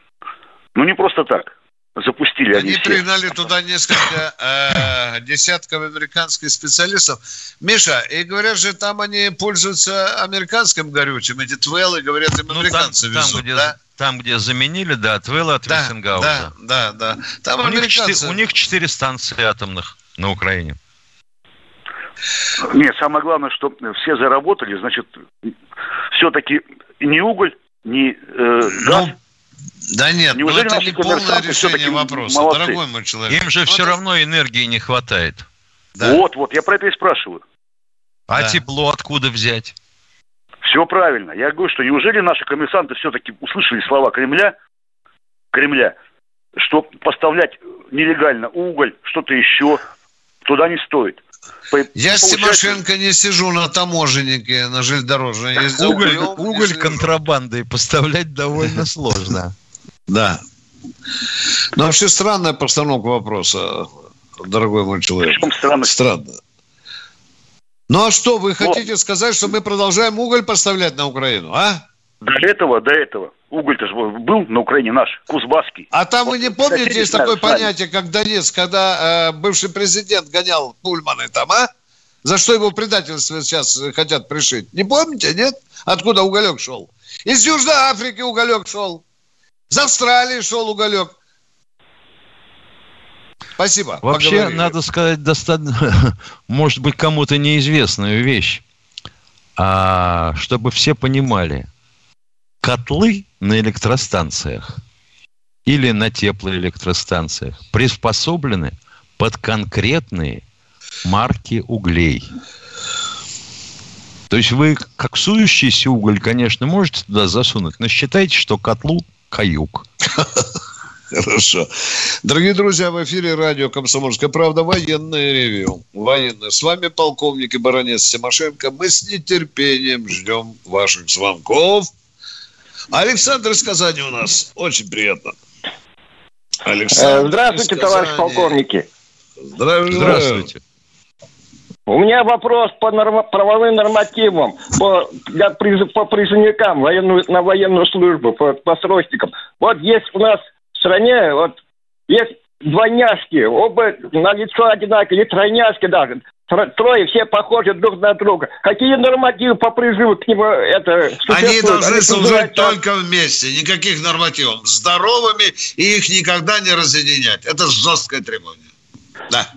Ну не просто так. Запустили они, Они все. пригнали туда несколько э, десятков американских специалистов. Миша, и говорят же, там они пользуются американским горючим, эти твеллы, говорят, им Ну, там, американцы там, везут, где, да? там, где заменили, да, Вэлла, от Да, Вестингауза. да, да, да. Там У них, американцы. четыре, у них четыре станции атомных. на Украине. Нет, самое главное, что все заработали, значит, все-таки ни уголь, ни э, газ. Ну, да нет, ну Неужели это наши не полное решение вопроса, молодцы? дорогой мой человек. Им же Ну, все это- равно энергии не хватает. Да. Вот, вот, я про это и спрашиваю. А Да. тепло откуда взять? Все правильно. Я говорю, что неужели наши коммерсанты все-таки услышали слова Кремля, Кремля, что поставлять нелегально уголь, что-то еще, туда не стоит. По- Я с получается- Тимошенко не сижу на таможеннике, на железнодорожной. Уголь, уголь контрабандой поставлять довольно сложно. Да. Но вообще странная постановка вопроса, дорогой мой человек. Странность? Странно. Ну а что, вы хотите сказать, что мы продолжаем уголь поставлять на Украину, а? До этого, до этого. Уголь-то ж был на Украине наш, кузбасский. А там вы не помните, соседи есть такое сами. понятие, как Донец, когда э, бывший президент гонял пульманы там, а? За что его предательство сейчас хотят пришить? Не помните, нет? Откуда уголек шел? Из Южной Африки уголек шел. Из Австралии шел уголек. Спасибо. Вообще, поговорили. надо сказать, достаточно, может быть, кому-то неизвестную вещь. А чтобы все понимали, котлы на электростанциях или на теплоэлектростанциях приспособлены под конкретные марки углей. То есть вы как сующийся уголь, конечно, можете туда засунуть, но считайте, что котлу каюк. Хорошо. Дорогие друзья, в эфире радио «Комсомольская правда» военное ревю. Военное. С вами полковник и баронец Тимошенко. Мы с нетерпением ждем ваших звонков. Александр из Казани у нас. Очень приятно. Александр Э, Здравствуйте, из товарищ полковники. Здравствуйте. Здравствуйте. У меня вопрос по норма- правовым нормативам по, для по призывникам военную, на военную службу, по, по срочникам. Вот есть у нас в стране, вот есть двойняшки, оба на лицо одинаковые, или тройняшки даже. Тро- Трое, все похожи друг на друга. Какие нормативы по призыву к нему это Они должны служить только вместе, никаких нормативов. Здоровыми и их никогда не разъединять. Это жесткое требование. Да.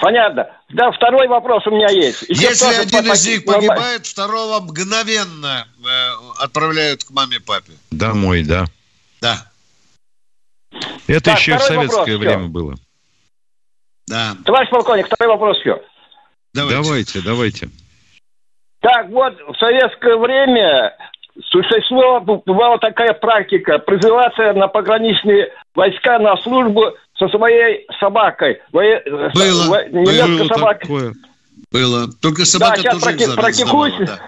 Понятно. Да, второй вопрос у меня есть. Еще Если один из них погибает, второго мгновенно э, отправляют к маме папе. Домой, да. Да. Это Так, еще и в вопрос, советское всё. время было. Да. Товарищ полковник, второй вопрос все. Давайте, давайте. Так вот, в советское время существовала, бывала такая практика призываться на пограничные войска на службу со своей собакой. Вое- э, Было. во- немецкая Было собака. такое. Было. Только Да, собака сейчас тоже практи- сдавала, да. практикуется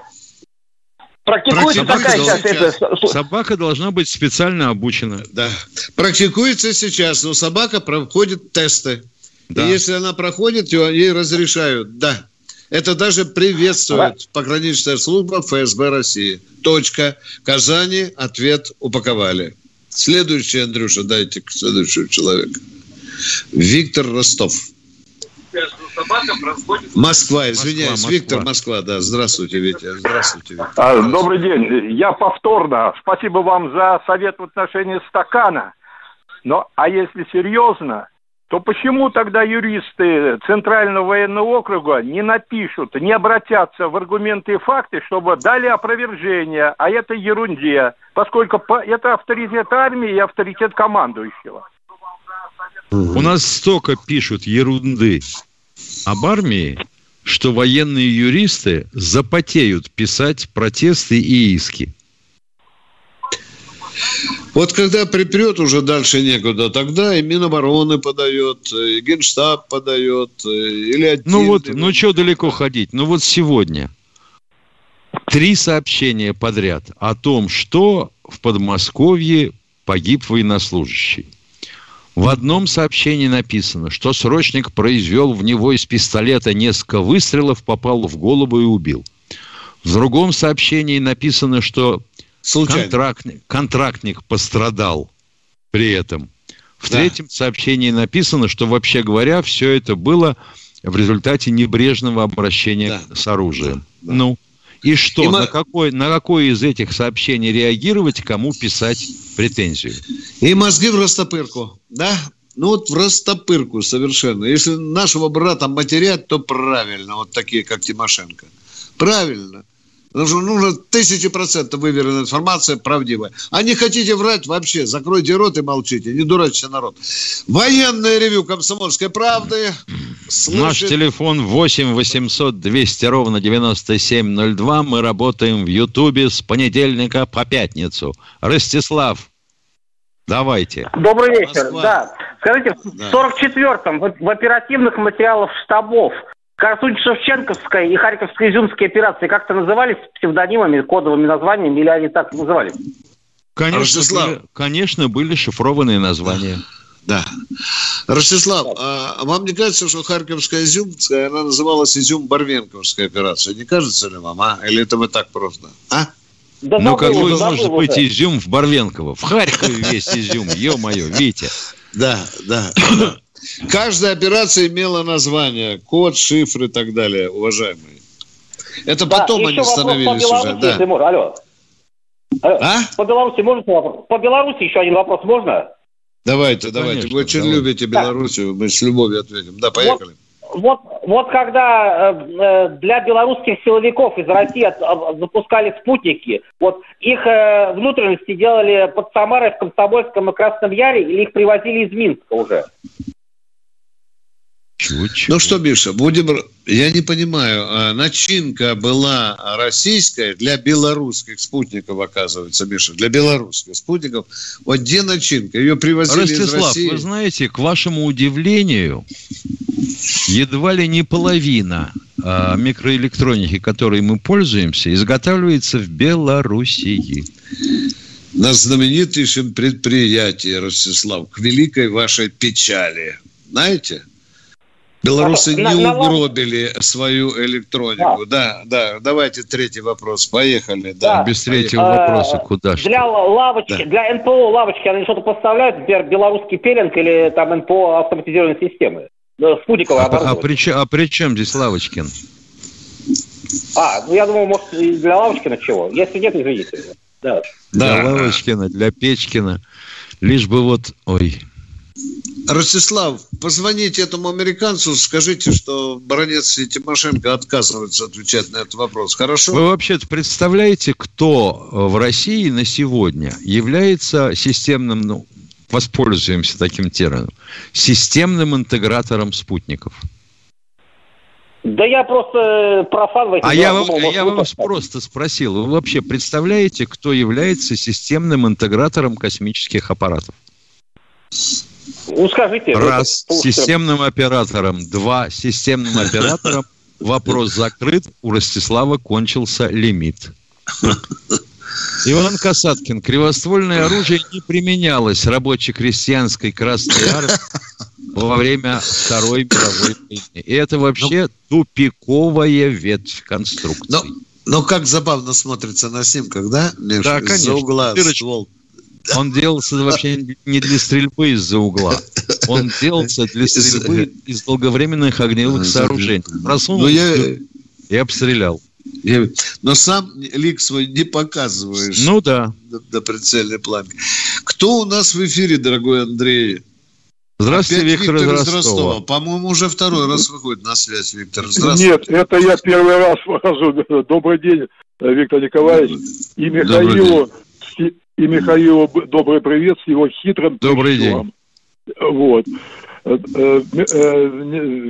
Практикуется такая сейчас. сейчас. это, Собака должна быть специально обучена. Да. Практикуется сейчас, но собака проходит тесты. Да. И если она проходит, ее- ей разрешают. Да. Это даже приветствует пограничная служба ФСБ России. Точка. Казани. Ответ упаковали. Следующий, Андрюша, дайте к следующему человеку. Виктор Ростов. Москва, извиняюсь. Москва. Виктор Москва, да. Здравствуйте, Витя. Здравствуйте, Виктор. А, Добрый день. Я повторно. Спасибо вам за совет в отношении стакана. Но, а если серьезно, то почему тогда юристы Центрального военного округа не напишут, не обратятся в аргументы и факты, чтобы дали опровержение о этой ерунде, поскольку по- это авторитет армии и авторитет командующего. У нас столько пишут ерунды об армии, что военные юристы запотеют писать протесты и иски. Вот когда припрет уже дальше некуда, тогда и Минобороны подает, и Генштаб подает, э, или отдельный. Ну вот, ну что далеко ходить? Ну вот сегодня три сообщения подряд о том, что в Подмосковье погиб военнослужащий. В одном сообщении написано, что срочник произвел в него из пистолета несколько выстрелов, попал в голову и убил. В другом сообщении написано, что Случайно. контрактник, контрактник пострадал при этом. В Да. третьем сообщении написано, что, вообще говоря, все это было в результате небрежного обращения с оружием. Ну, и что? И мы- На, какой, на какое из этих сообщений реагировать, кому писать претензию? И мозги в растопырку, да? ну вот в растопырку совершенно. Если нашего брата матерят, то правильно, вот такие, как Тимошенко. Правильно. Потому что нужно тысячи процентов выверенная информация, правдивая. А не хотите врать вообще, закройте рот и молчите, не дурачьте народ. Военное ревю «Комсомольской правды». Слушает... Наш телефон 8 800 200 ровно 9702. Мы работаем в Ютубе с понедельника по пятницу. Ростислав, давайте. Добрый вечер. Москва. Да. Скажите, да. в 44-м в, в оперативных материалах штабов Красунь-Шевченковская и Харьковско-Изюмские операции как-то назывались псевдонимами, кодовыми названиями, или они так назывались? Конечно, Ростислав. были, конечно, были шифрованные названия. Да. Ростислав, а вам не кажется, что Харьковская Изюмская, она называлась Изюм-Барвенковская операция? Не кажется ли вам, а? Или это вы так просто? А? Да ну, какой может быть да. изюм в Барвенково? В Харькове весь изюм, ё-моё, Витя. Да, да, да. Каждая операция имела название, код, шифр и так далее, уважаемые. Это да, потом они становились по уже. Да. Можно. Алло. Алло. А? По Беларуси можно вопрос? По Беларуси еще один вопрос можно? Давайте, давайте. Конечно, Вы очень давай. любите Белоруссию, мы с любовью ответим. Да, поехали. Вот, вот, вот когда э, э для белорусских силовиков из России от, от, запускали спутники, вот их э, внутренности делали под Самарой в Комсомольском и Красном Яре или их привозили из Минска уже? Чего, чего? Ну что, Миша, будем... Я не понимаю, а начинка была российская для белорусских спутников, оказывается, Миша, для белорусских спутников. Вот где начинка? Ее привозили Ростислав, из России. вы знаете, к вашему удивлению, едва ли не половина а, микроэлектроники, которой мы пользуемся, изготавливается в Белоруссии. На знаменитейшем предприятии, Ростислав, к великой вашей печали. Знаете? Белорусы не угробили свою электронику. Да. да, да. Давайте третий вопрос. Поехали. Да. да. Без третьего а, вопроса куда же? Для лавочки, да. для НПО лавочки они что-то поставляют, например, белорусский пеленг или там НПО автоматизированной системы? Спутниковое а, а, при, а при чем здесь Лавочкин? А, ну я думал, может, для Лавочкина чего? Если нет, извините. Да. Для да. Лавочкина, для Печкина. Лишь бы вот, ой, Ростислав, позвоните этому американцу, скажите, что Баранец и Тимошенко отказываются отвечать на этот вопрос. Хорошо? Вы вообще-то представляете, кто в России на сегодня является системным, ну, воспользуемся таким термином, системным интегратором спутников? Да я просто профан в этих А я, думал, я вас просто спросил, вы вообще представляете, кто является системным интегратором космических аппаратов? Ну, скажите. Раз, системным оператором. Два, системным оператором. Вопрос закрыт. У Ростислава кончился лимит. Иван Касаткин. Кривоствольное оружие не применялось рабоче-крестьянской Красной Армии во время Второй мировой войны. И это вообще ну, тупиковая ветвь конструкции. Но, но как забавно смотрится на снимках, да? Миш? Да, конечно. Из-за угла ствол он делался вообще не для стрельбы из-за угла. Он делался для стрельбы из долговременных огневых сооружений. Просунул ну, я... и обстрелял. Я... Но сам лик свой не показываешь. Ну да. До, до прицельной планки. Кто у нас в эфире, дорогой Андрей? Здравствуйте, Опять Виктор, Виктор из Ростова. Ростова. По-моему, уже второй раз выходит на связь, Виктор. Здравствуйте. Нет, это я первый раз выхожу. Добрый день, Виктор Николаевич. И Михаилу и Михаилу добрый привет с его хитрым Добрый прищуром. день. Вот. Э, э, э,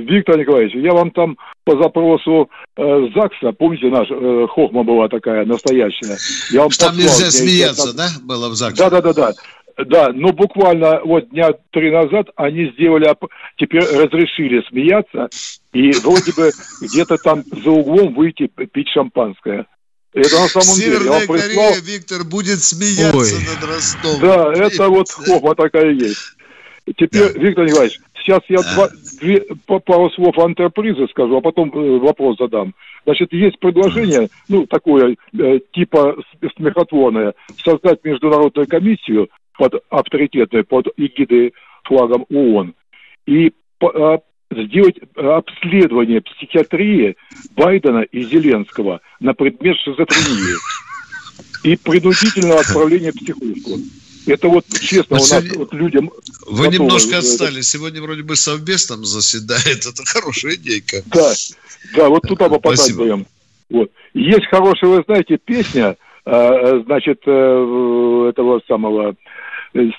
Виктор Николаевич, я вам там по запросу ЗАГСа, помните, наш хохма была такая настоящая. Я вам Что там нельзя смеяться, там... да, было в ЗАГСе? Да, да, да, да. Да, но буквально вот дня три назад они сделали, теперь разрешили смеяться, и вроде бы где-то там за углом выйти пить шампанское. Это на самом Северная деле. Корея, прислал... Виктор, будет смеяться Ой. над Ростовом. Да, это вот хопа такая есть. Теперь, да. Виктор Николаевич, сейчас я а. два, две, пару слов антрепризы скажу, а потом э, вопрос задам. Значит, есть предложение, ну, такое, э, типа смехотворное, создать международную комиссию под авторитетной, под эгидой флагом ООН, и по, сделать э, обследование психиатрии Байдена и Зеленского на предмет шизофрении и принудительного отправления в психушку. Это вот честно, Вот у нас сегодня- вот людям... Вы готовы, немножко отстали. Сегодня вроде бы совбез там заседает. Это хорошая идейка. Да, да, вот туда попадать Спасибо. будем. Вот. Есть хорошая, вы знаете, песня, э, значит, э, этого самого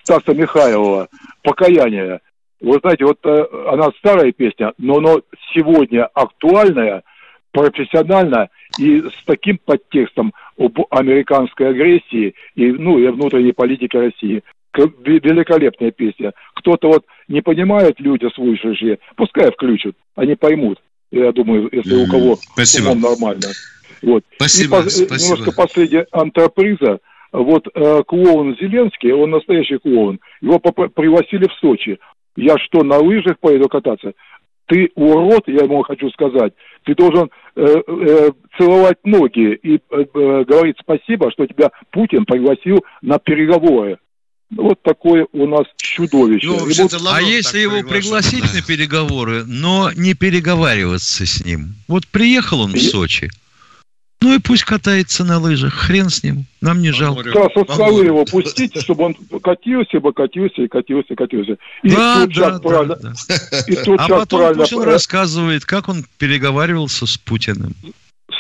Стаса Михайлова «Покаяние». Вы знаете, вот э, она старая песня, но она сегодня актуальная, профессиональная и с таким подтекстом об американской агрессии и, ну, и внутренней политике России. Великолепная песня. Кто-то вот не понимает люди слушающие, пускай включат, они поймут. Я думаю, если у кого Спасибо. нормально. Вот. Спасибо, И пос- э, спасибо. Немножко последняя антреприза. Вот э, клоун Зеленский, он настоящий клоун. Его пригласили в Сочи. Я что, на лыжах поеду кататься? Ты урод, я ему хочу сказать. Ты должен э, э, целовать ноги и э, э, говорить спасибо, что тебя Путин пригласил на переговоры. Вот такое у нас чудовище. Ну, вот- а если его пригласить да. на переговоры, но не переговариваться с ним? Вот приехал он в Я- Сочи, ну и пусть катается на лыжах, хрен с ним, нам не жалко. Да, со скалы его пустить, чтобы он катился бы, катился и катился, и катился. И Да, тут да, сейчас да, правильно, да. и тут А сейчас потом правильно, Путин рассказывает, как он переговаривался с Путиным.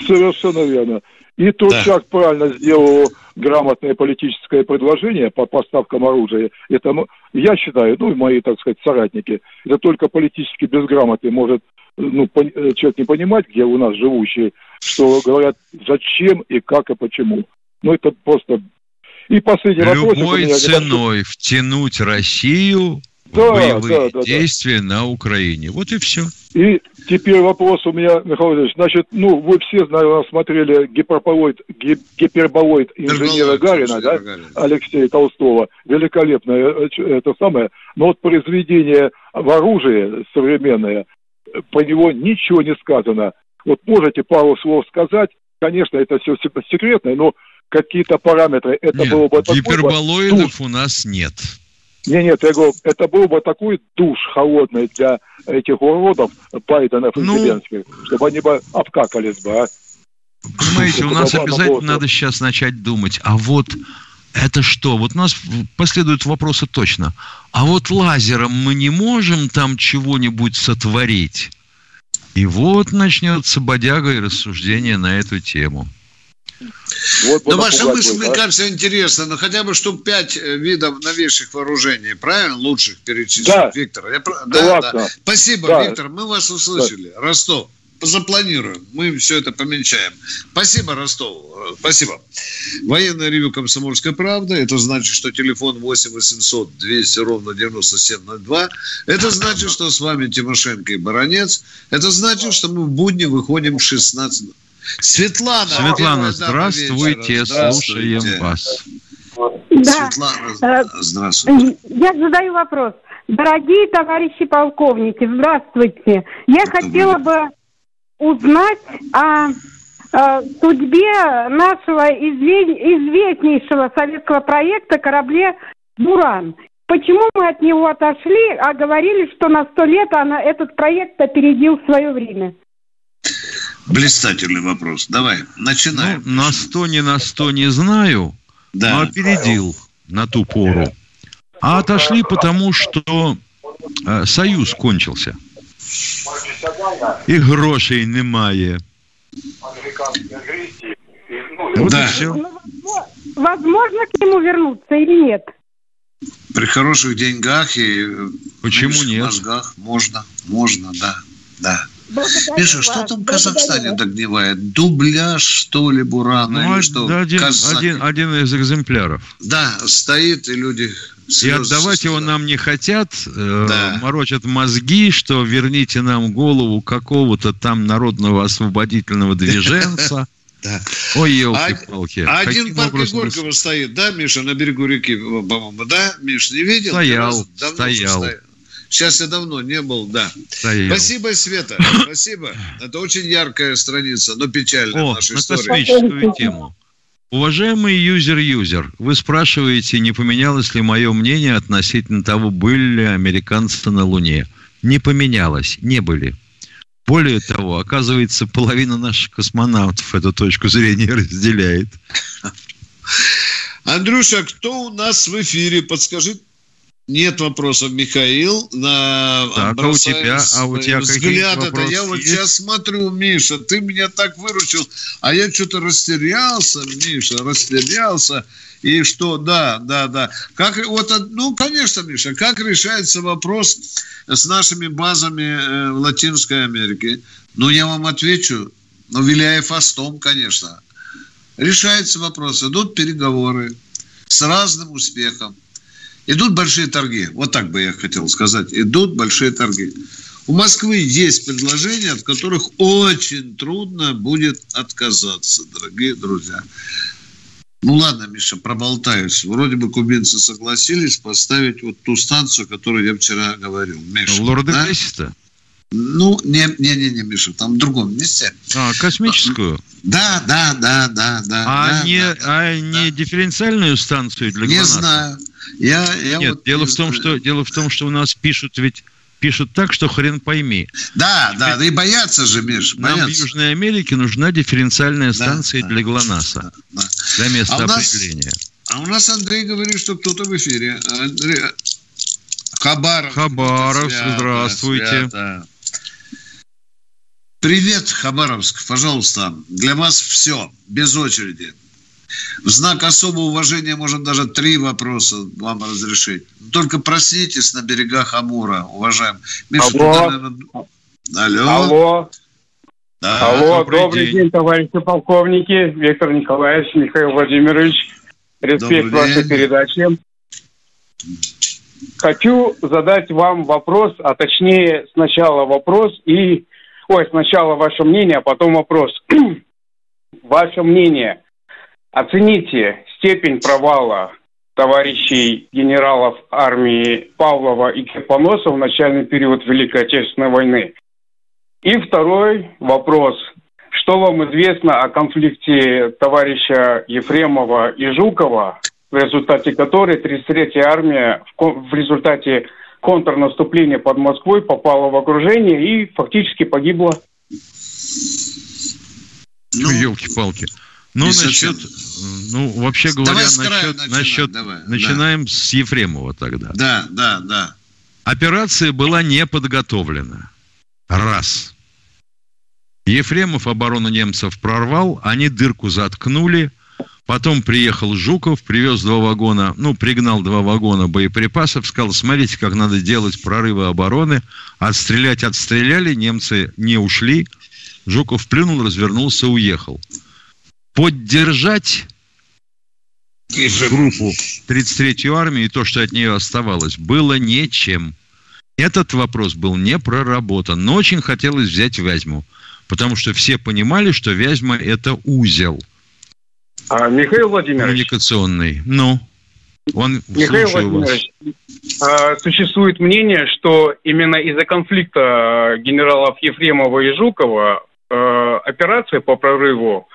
Совершенно верно. И Турчак правильно сделал грамотное политическое предложение по поставкам оружия. Это, м- я считаю, ну и мои, так сказать, соратники, это только политически безграмотный может ну, э, человек не понимать, где у нас живущие, что говорят, зачем и как и почему. Ну, это просто... И последний вопрос. Любой меня небольшой. ценой втянуть Россию Да, боевые да, да, да. действия на Украине. Вот и все. И теперь вопрос у меня, Михаил Владимирович. Значит, ну, вы все, наверное, смотрели гиперболоид, ги- гиперболоид инженера Гарина, да, Алексея Толстого. Великолепное э, это самое. Но вот произведение в оружии современное, про него ничего не сказано. Вот можете пару слов сказать? Конечно, это все секретное, но какие-то параметры, это Нет, было бы такой гиперболоидов у нас нет. Не, нет, я говорю, это был бы такой душ холодный для этих уродов Байденов и Ну. Зеленских, чтобы они бы обкакались бы, а. Понимаете, у нас обязательно было- надо сейчас начать думать, а вот это что? Вот у нас последуют вопросы точно. А вот лазером мы не можем там чего-нибудь сотворить? И вот начнется бодяга и рассуждение на эту тему. Вот Ну, бы ваша мысль, мне а. кажется, интересна. Но хотя бы штук пять э, видов новейших вооружений, правильно? Лучших перечислить, Да. Виктор. Я про- да, Классно. да. Спасибо, Да. Виктор. Мы вас услышали. Ростов. Запланируем. Мы все это помечаем. Спасибо, Ростов. Э, Спасибо. Военное ревю «Комсомольская правда». Это значит, что телефон 8 800 200 ровно 9702. Это значит, что с вами Тимошенко и Баранец. Это значит, что мы в будни выходим в 16... Светлана. Светлана, здравствуйте, вечера. слушаем Здравствуйте. вас. Да. Светлана, Э, здравствуйте. Я задаю вопрос. Дорогие товарищи полковники, здравствуйте. Я хотела бы узнать о, э, судьбе нашего изве- известнейшего советского проекта корабле «Буран». Почему мы от него отошли, а говорили, что на сто лет она, этот проект опередил свое время? Блистательный вопрос. Давай, начинаем. Ну, на сто не на сто не знаю, Да. но опередил на ту пору. А отошли потому, что э, союз кончился. І грошей немає. Вот Да. и все. Ну, возможно- Возможно к нему вернуться или нет? При хороших деньгах и э, Почему нет? мозгах можно, можно, да, да. Благодарю Миша, что там в Казахстане вас. догнивает? Дубляж, что ли, бурана? Ну, или что? один, один, Казахи? один, один из экземпляров. Да, стоит, и люди... И отдавать его нам не хотят, э, Да. морочат мозги, что верните нам голову какого-то там народного освободительного движенца. Да. Ой, елки-палки. А один Каким парк образом Горького стоит, да, Миша, на берегу реки, по-моему, да? Миш, не видел? Стоял, стоял. Сейчас я давно не был, да. стоял? Спасибо, Света, спасибо. Это очень яркая страница, но печальная О, наша на история. космическую тему. Уважаемый юзер-юзер, вы спрашиваете, не поменялось ли мое мнение относительно того, были ли американцы на Луне. Не поменялось, не были. Более того, оказывается, половина наших космонавтов эту точку зрения разделяет. Андрюша, кто у нас в эфире? Подскажи. Нет вопросов, Михаил. На... Так, а у тебя, а у тебя взгляд какие это. Я вот сейчас смотрю, Миша, ты меня так выручил, а я что-то растерялся, Миша, растерялся. И что, да, да, да. Как, вот, ну, конечно, Миша, как решается вопрос с нашими базами э, в Латинской Америке? Ну, я вам отвечу, ну, виляя фастом, конечно. Решается вопрос, идут переговоры с разным успехом. Идут большие торги. Вот так бы я хотел сказать. Идут большие торги. У Москвы есть предложения, от которых очень трудно будет отказаться, дорогие друзья. Ну ладно, Миша, проболтаюсь. Вроде бы кубинцы согласились поставить вот ту станцию, которую я вчера говорил. Миша, Лорда да? Ну, не, не, не, не, Миша, там в другом месте. А, космическую? Да, да, да, да, да. А да, не, да. а не дифференциальную станцию для Не ГЛОНАССа? знаю. Я, я Нет, вот дело не в том, знаю. что дело в том, что у нас пишут ведь пишут так, что хрен пойми. Да, да, да и боятся же, Миш, Нам в боятся. Южной Америке нужна дифференциальная Да, станция да, для ГЛОНАССа, да. для места А у нас- определения. А у нас Андрей говорит, что кто-то в эфире. Андрей... Хабаров. Хабаровск, Свято, здравствуйте. свято. Привет, Хабаровск, пожалуйста. Для вас все, без очереди. В знак особого уважения можно даже три вопроса вам разрешить. Только проснитесь на берегах Амура, уважаем. Миша, Алло. туда, наверное, Алло. Алло. Да, Алло, добрый добрый, день. день. товарищи полковники, Виктор Николаевич, Михаил Владимирович. Респект Добрый вашей день. передаче. Хочу задать вам вопрос, а точнее сначала вопрос и... Ой, сначала ваше мнение, а потом вопрос. ваше мнение. Оцените степень провала товарищей генералов армии Павлова и Кирпоносова в начальный период Великой Отечественной войны. И второй вопрос. Что вам известно о конфликте товарища Ефремова и Жукова, в результате которой 33-я армия в, результате контрнаступления под Москвой попала в окружение и фактически погибла? Ну, елки-палки. Ну, насчет, ну, вообще говоря, Давай насчет, начинать, насчет давай, да. начинаем с Ефремова тогда. Да, да, да. Операция была не подготовлена. Раз. Ефремов оборону немцев прорвал, они дырку заткнули. Потом приехал Жуков, привез два вагона, ну, пригнал два вагона боеприпасов, сказал, смотрите, как надо делать прорывы обороны. Отстрелять отстреляли, немцы не ушли. Жуков плюнул, развернулся, уехал. Поддержать группу 33-ю армию и то, что от нее оставалось, было нечем. Этот вопрос был не проработан, но очень хотелось взять Вязьму, потому что все понимали, что Вязьма – это узел А, Михаил Владимирович, коммуникационный. Ну, он, Михаил вас. Владимирович, а, существует мнение, что именно из-за конфликта генералов Ефремова и Жукова э, операция по прорыву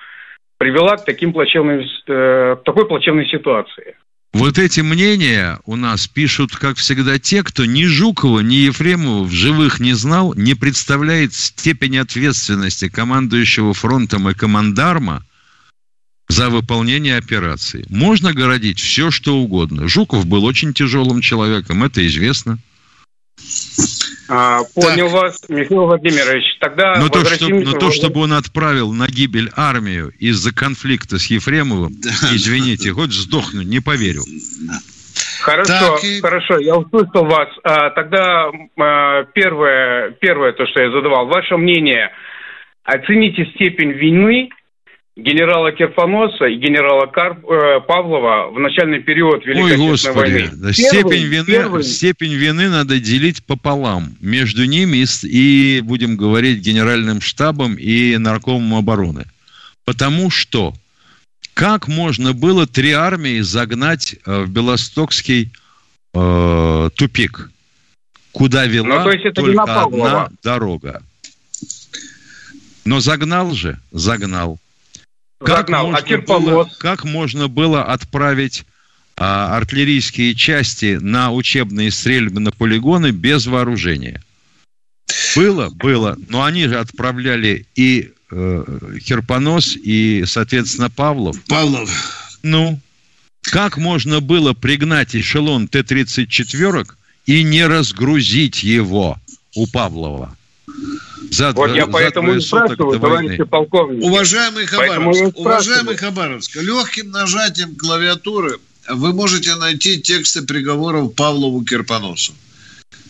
привела к таким плачевным, э, к такой плачевной ситуации. Вот эти мнения у нас пишут, как всегда, те, кто ни Жукова, ни Ефремова в живых не знал, не представляет степень ответственности командующего фронтом и командарма за выполнение операции. Можно городить все, что угодно. Жуков был очень тяжелым человеком, это известно. А, понял вас, Михаил Владимирович. Тогда Но то, что, но то, чтобы он отправил на гибель армию из-за конфликта с Ефремовым, извините, хоть сдохну, не поверю. Хорошо, Так, и- хорошо, я услышал вас. А, тогда а, первое, первое, то, что я задавал, ваше мнение. Оцените степень вины генерала Кирпоноса и генерала Карп, э, Павлова в начальный период Великой Ой, Отечественной Господи, войны. да Первый- степень, вины, первый- степень вины надо делить пополам между ними и, и, будем говорить, генеральным штабом и наркомом обороны. Потому что как можно было три армии загнать э, в Белостокский э, тупик, куда вела Ну, то есть это только одна дорога? Но загнал же, загнал. Загнал. А можно Кирпонос? было, как можно было отправить а, артиллерийские части на учебные стрельбы на полигоны без вооружения? Было, было. Но они же отправляли и э, Кирпонос, и, соответственно, Павлов. Павлов. Ну, Как можно было пригнать эшелон Т-34 и не разгрузить его у Павлова? За, вот я поэтому и спрашиваю, товарищи полковники. Уважаемый Хабаровск, уважаемый Хабаровск, легким нажатием клавиатуры вы можете найти тексты приговоров Павлову Кирпоносу.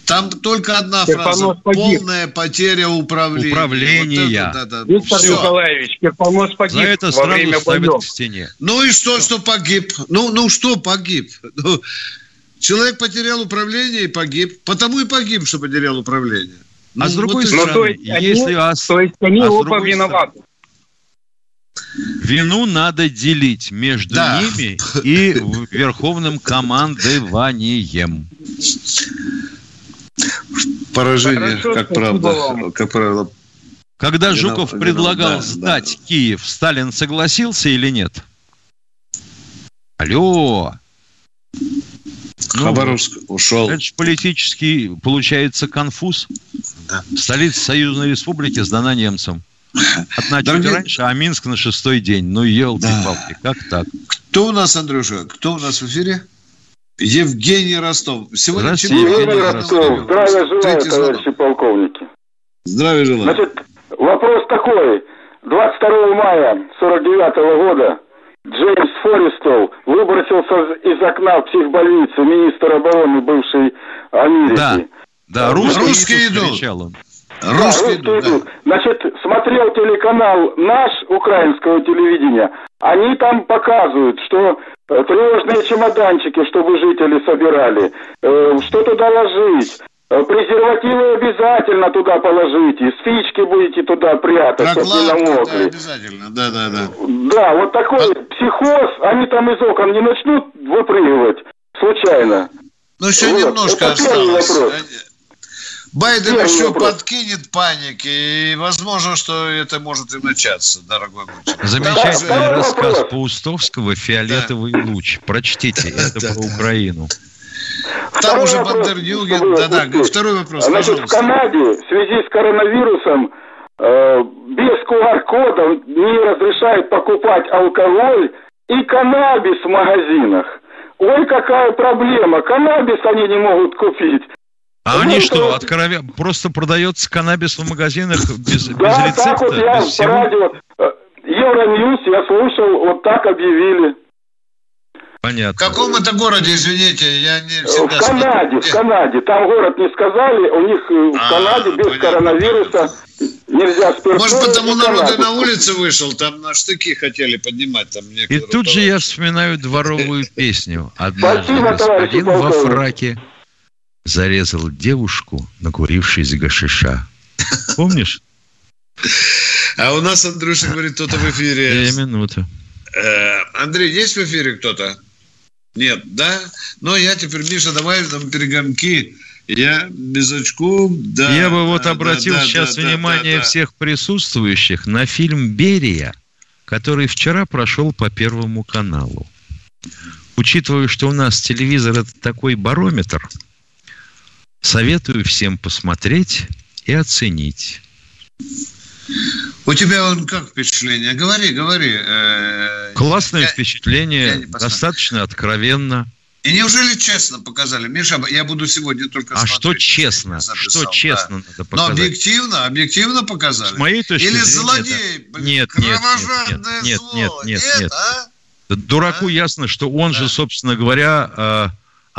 Там только одна Кирпонос фраза. Погиб. Полная потеря управления. Управления. Вот это, да, да. Виктор Все. Николаевич, Кирпонос погиб За это во время ставят к стене. Ну и что, что погиб? Ну, ну что погиб? Ну, человек потерял управление и погиб. Потому и погиб, что потерял управление. А ну, с другой вот стороны, то есть если... Они, то есть они а оба виноваты. Вину надо делить между да. ними и верховным командованием. Поражение, Хорошо, как правда, как правило. Когда Жуков предлагал да, сдать да. Киев, Сталин согласился или нет? Алло. Ну, Хабаровск ну, ушел. Это же политический, получается, конфуз. Да. Столица Союзной Республики сдана немцам. Одна Дорогие... раньше, а Минск на шестой день. Ну, елки-палки, да. как так? Кто у нас, Андрюша? Кто у нас в эфире? Евгений Ростов. Сегодня Здравствуйте, Евгений Ростов. Здравия желаю, товарищи полковники. Здравия желаю. Значит, вопрос такой. 22 мая 49 года Джеймс Форестол выбросился из окна в психбольнице министр обороны бывшей Америки. Да, да, русские, русские идут. Русские, да, русские да. Значит, смотрел телеканал наш, украинского телевидения, они там показывают, что э, тревожные чемоданчики, чтобы жители собирали, э, что туда ложить, э, Презервативы обязательно туда положите, спички будете туда прятать, чтобы не намокли. Да, обязательно, да, да, да. Да, вот такой а... психоз, они там из окон не начнут выпрыгивать случайно. Ну, еще вот. немножко Это осталось. Вопрос. Байден Нет, еще вопрос. подкинет паники, и возможно, что это может и начаться, дорогой мой. Замечательный да, рассказ вопрос. Паустовского «Фиолетовый да. луч». Прочтите, это про Украину. Там уже Бандернюген. Да-да, второй вопрос, Значит, в Канаде в связи с коронавирусом э, без QR-кода не разрешают покупать алкоголь и каннабис в магазинах. Ой, какая проблема. Каннабис они не могут купить. А ну, они что, откровенно, просто продается каннабис в магазинах без, да, без рецепта? так вот я без всего? радио, э, Евроньюз, я слушал, вот так объявили. Понятно. В каком это городе, извините, я не всегда В Канаде, смотрю. в Канаде. Там город не сказали, у них э, в а, Канаде без понятно, коронавируса нельзя спиртное. Может, потому народ на улице вышел, там на штыки хотели поднимать. Там И тут же я вспоминаю дворовую песню. Однажды господин во фраке зарезал девушку, накурившись гашиша. Помнишь? А у нас Андрюша говорит, кто-то в эфире. Две минуты. Э, Андрей, есть в эфире кто-то? Нет, да? Но я теперь, Миша, давай там перегонки. Я без очков, да. Я бы вот обратил да, сейчас да, внимание да, да, всех присутствующих на фильм «Берия», который вчера прошел по Первому каналу. Учитывая, что у нас телевизор – это такой барометр – Советую всем посмотреть и оценить. У тебя он как впечатление? Говори, говори. Э, Классное я, впечатление, я достаточно откровенно. И неужели честно показали? Миша, я буду сегодня только А что честно? Записал, что честно да. надо показать? Но объективно, объективно показали. С моей точки Или зрения, злодей, да. нет, нет, нет, нет, нет, нет, нет, нет. А? Дураку а? ясно, что он да. же, собственно говоря, э,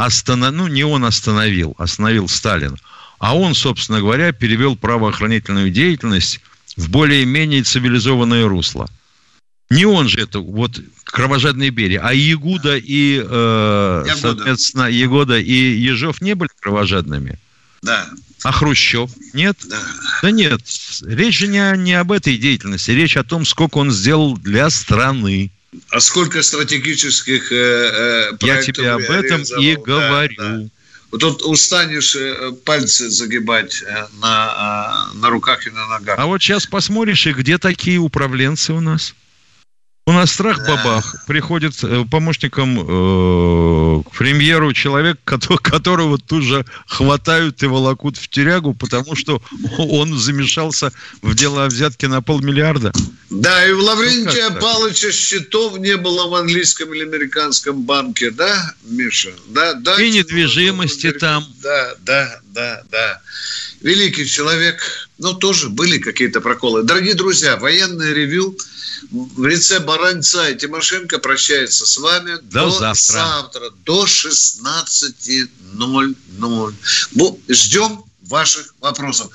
останов... ну, не он остановил, остановил Сталин, а он, собственно говоря, перевел правоохранительную деятельность в более-менее цивилизованное русло. Не он же это, вот, кровожадный Берия, а Ягуда и, э, соответственно, Ягода и Ежов не были кровожадными. Да. А Хрущев? Нет? Да. да нет. Речь же не, не об этой деятельности. Речь о том, сколько он сделал для страны. А сколько стратегических э, э, проектов Я тебе об этом и говорю. Да. Вот тут устанешь э, пальцы загибать э, на, на руках и на ногах. А вот сейчас посмотришь, и где такие управленцы у нас? У нас страх бабах да. приходит помощником э, э, к премьеру человек, которого тут же хватают и волокут в тюрягу, потому что он замешался в дело о взятке на полмиллиарда. Да, и у Лаврентия ну, Павловича счетов не было в английском или американском банке, да, Миша? Да, да. И недвижимости там. Да, да, да, да. Великий человек, ну, тоже были какие-то проколы. Дорогие друзья, военное ревю в лице Баранца и Тимошенко прощается с вами до, до завтра. завтра, до 16.00. Ждем ваших вопросов.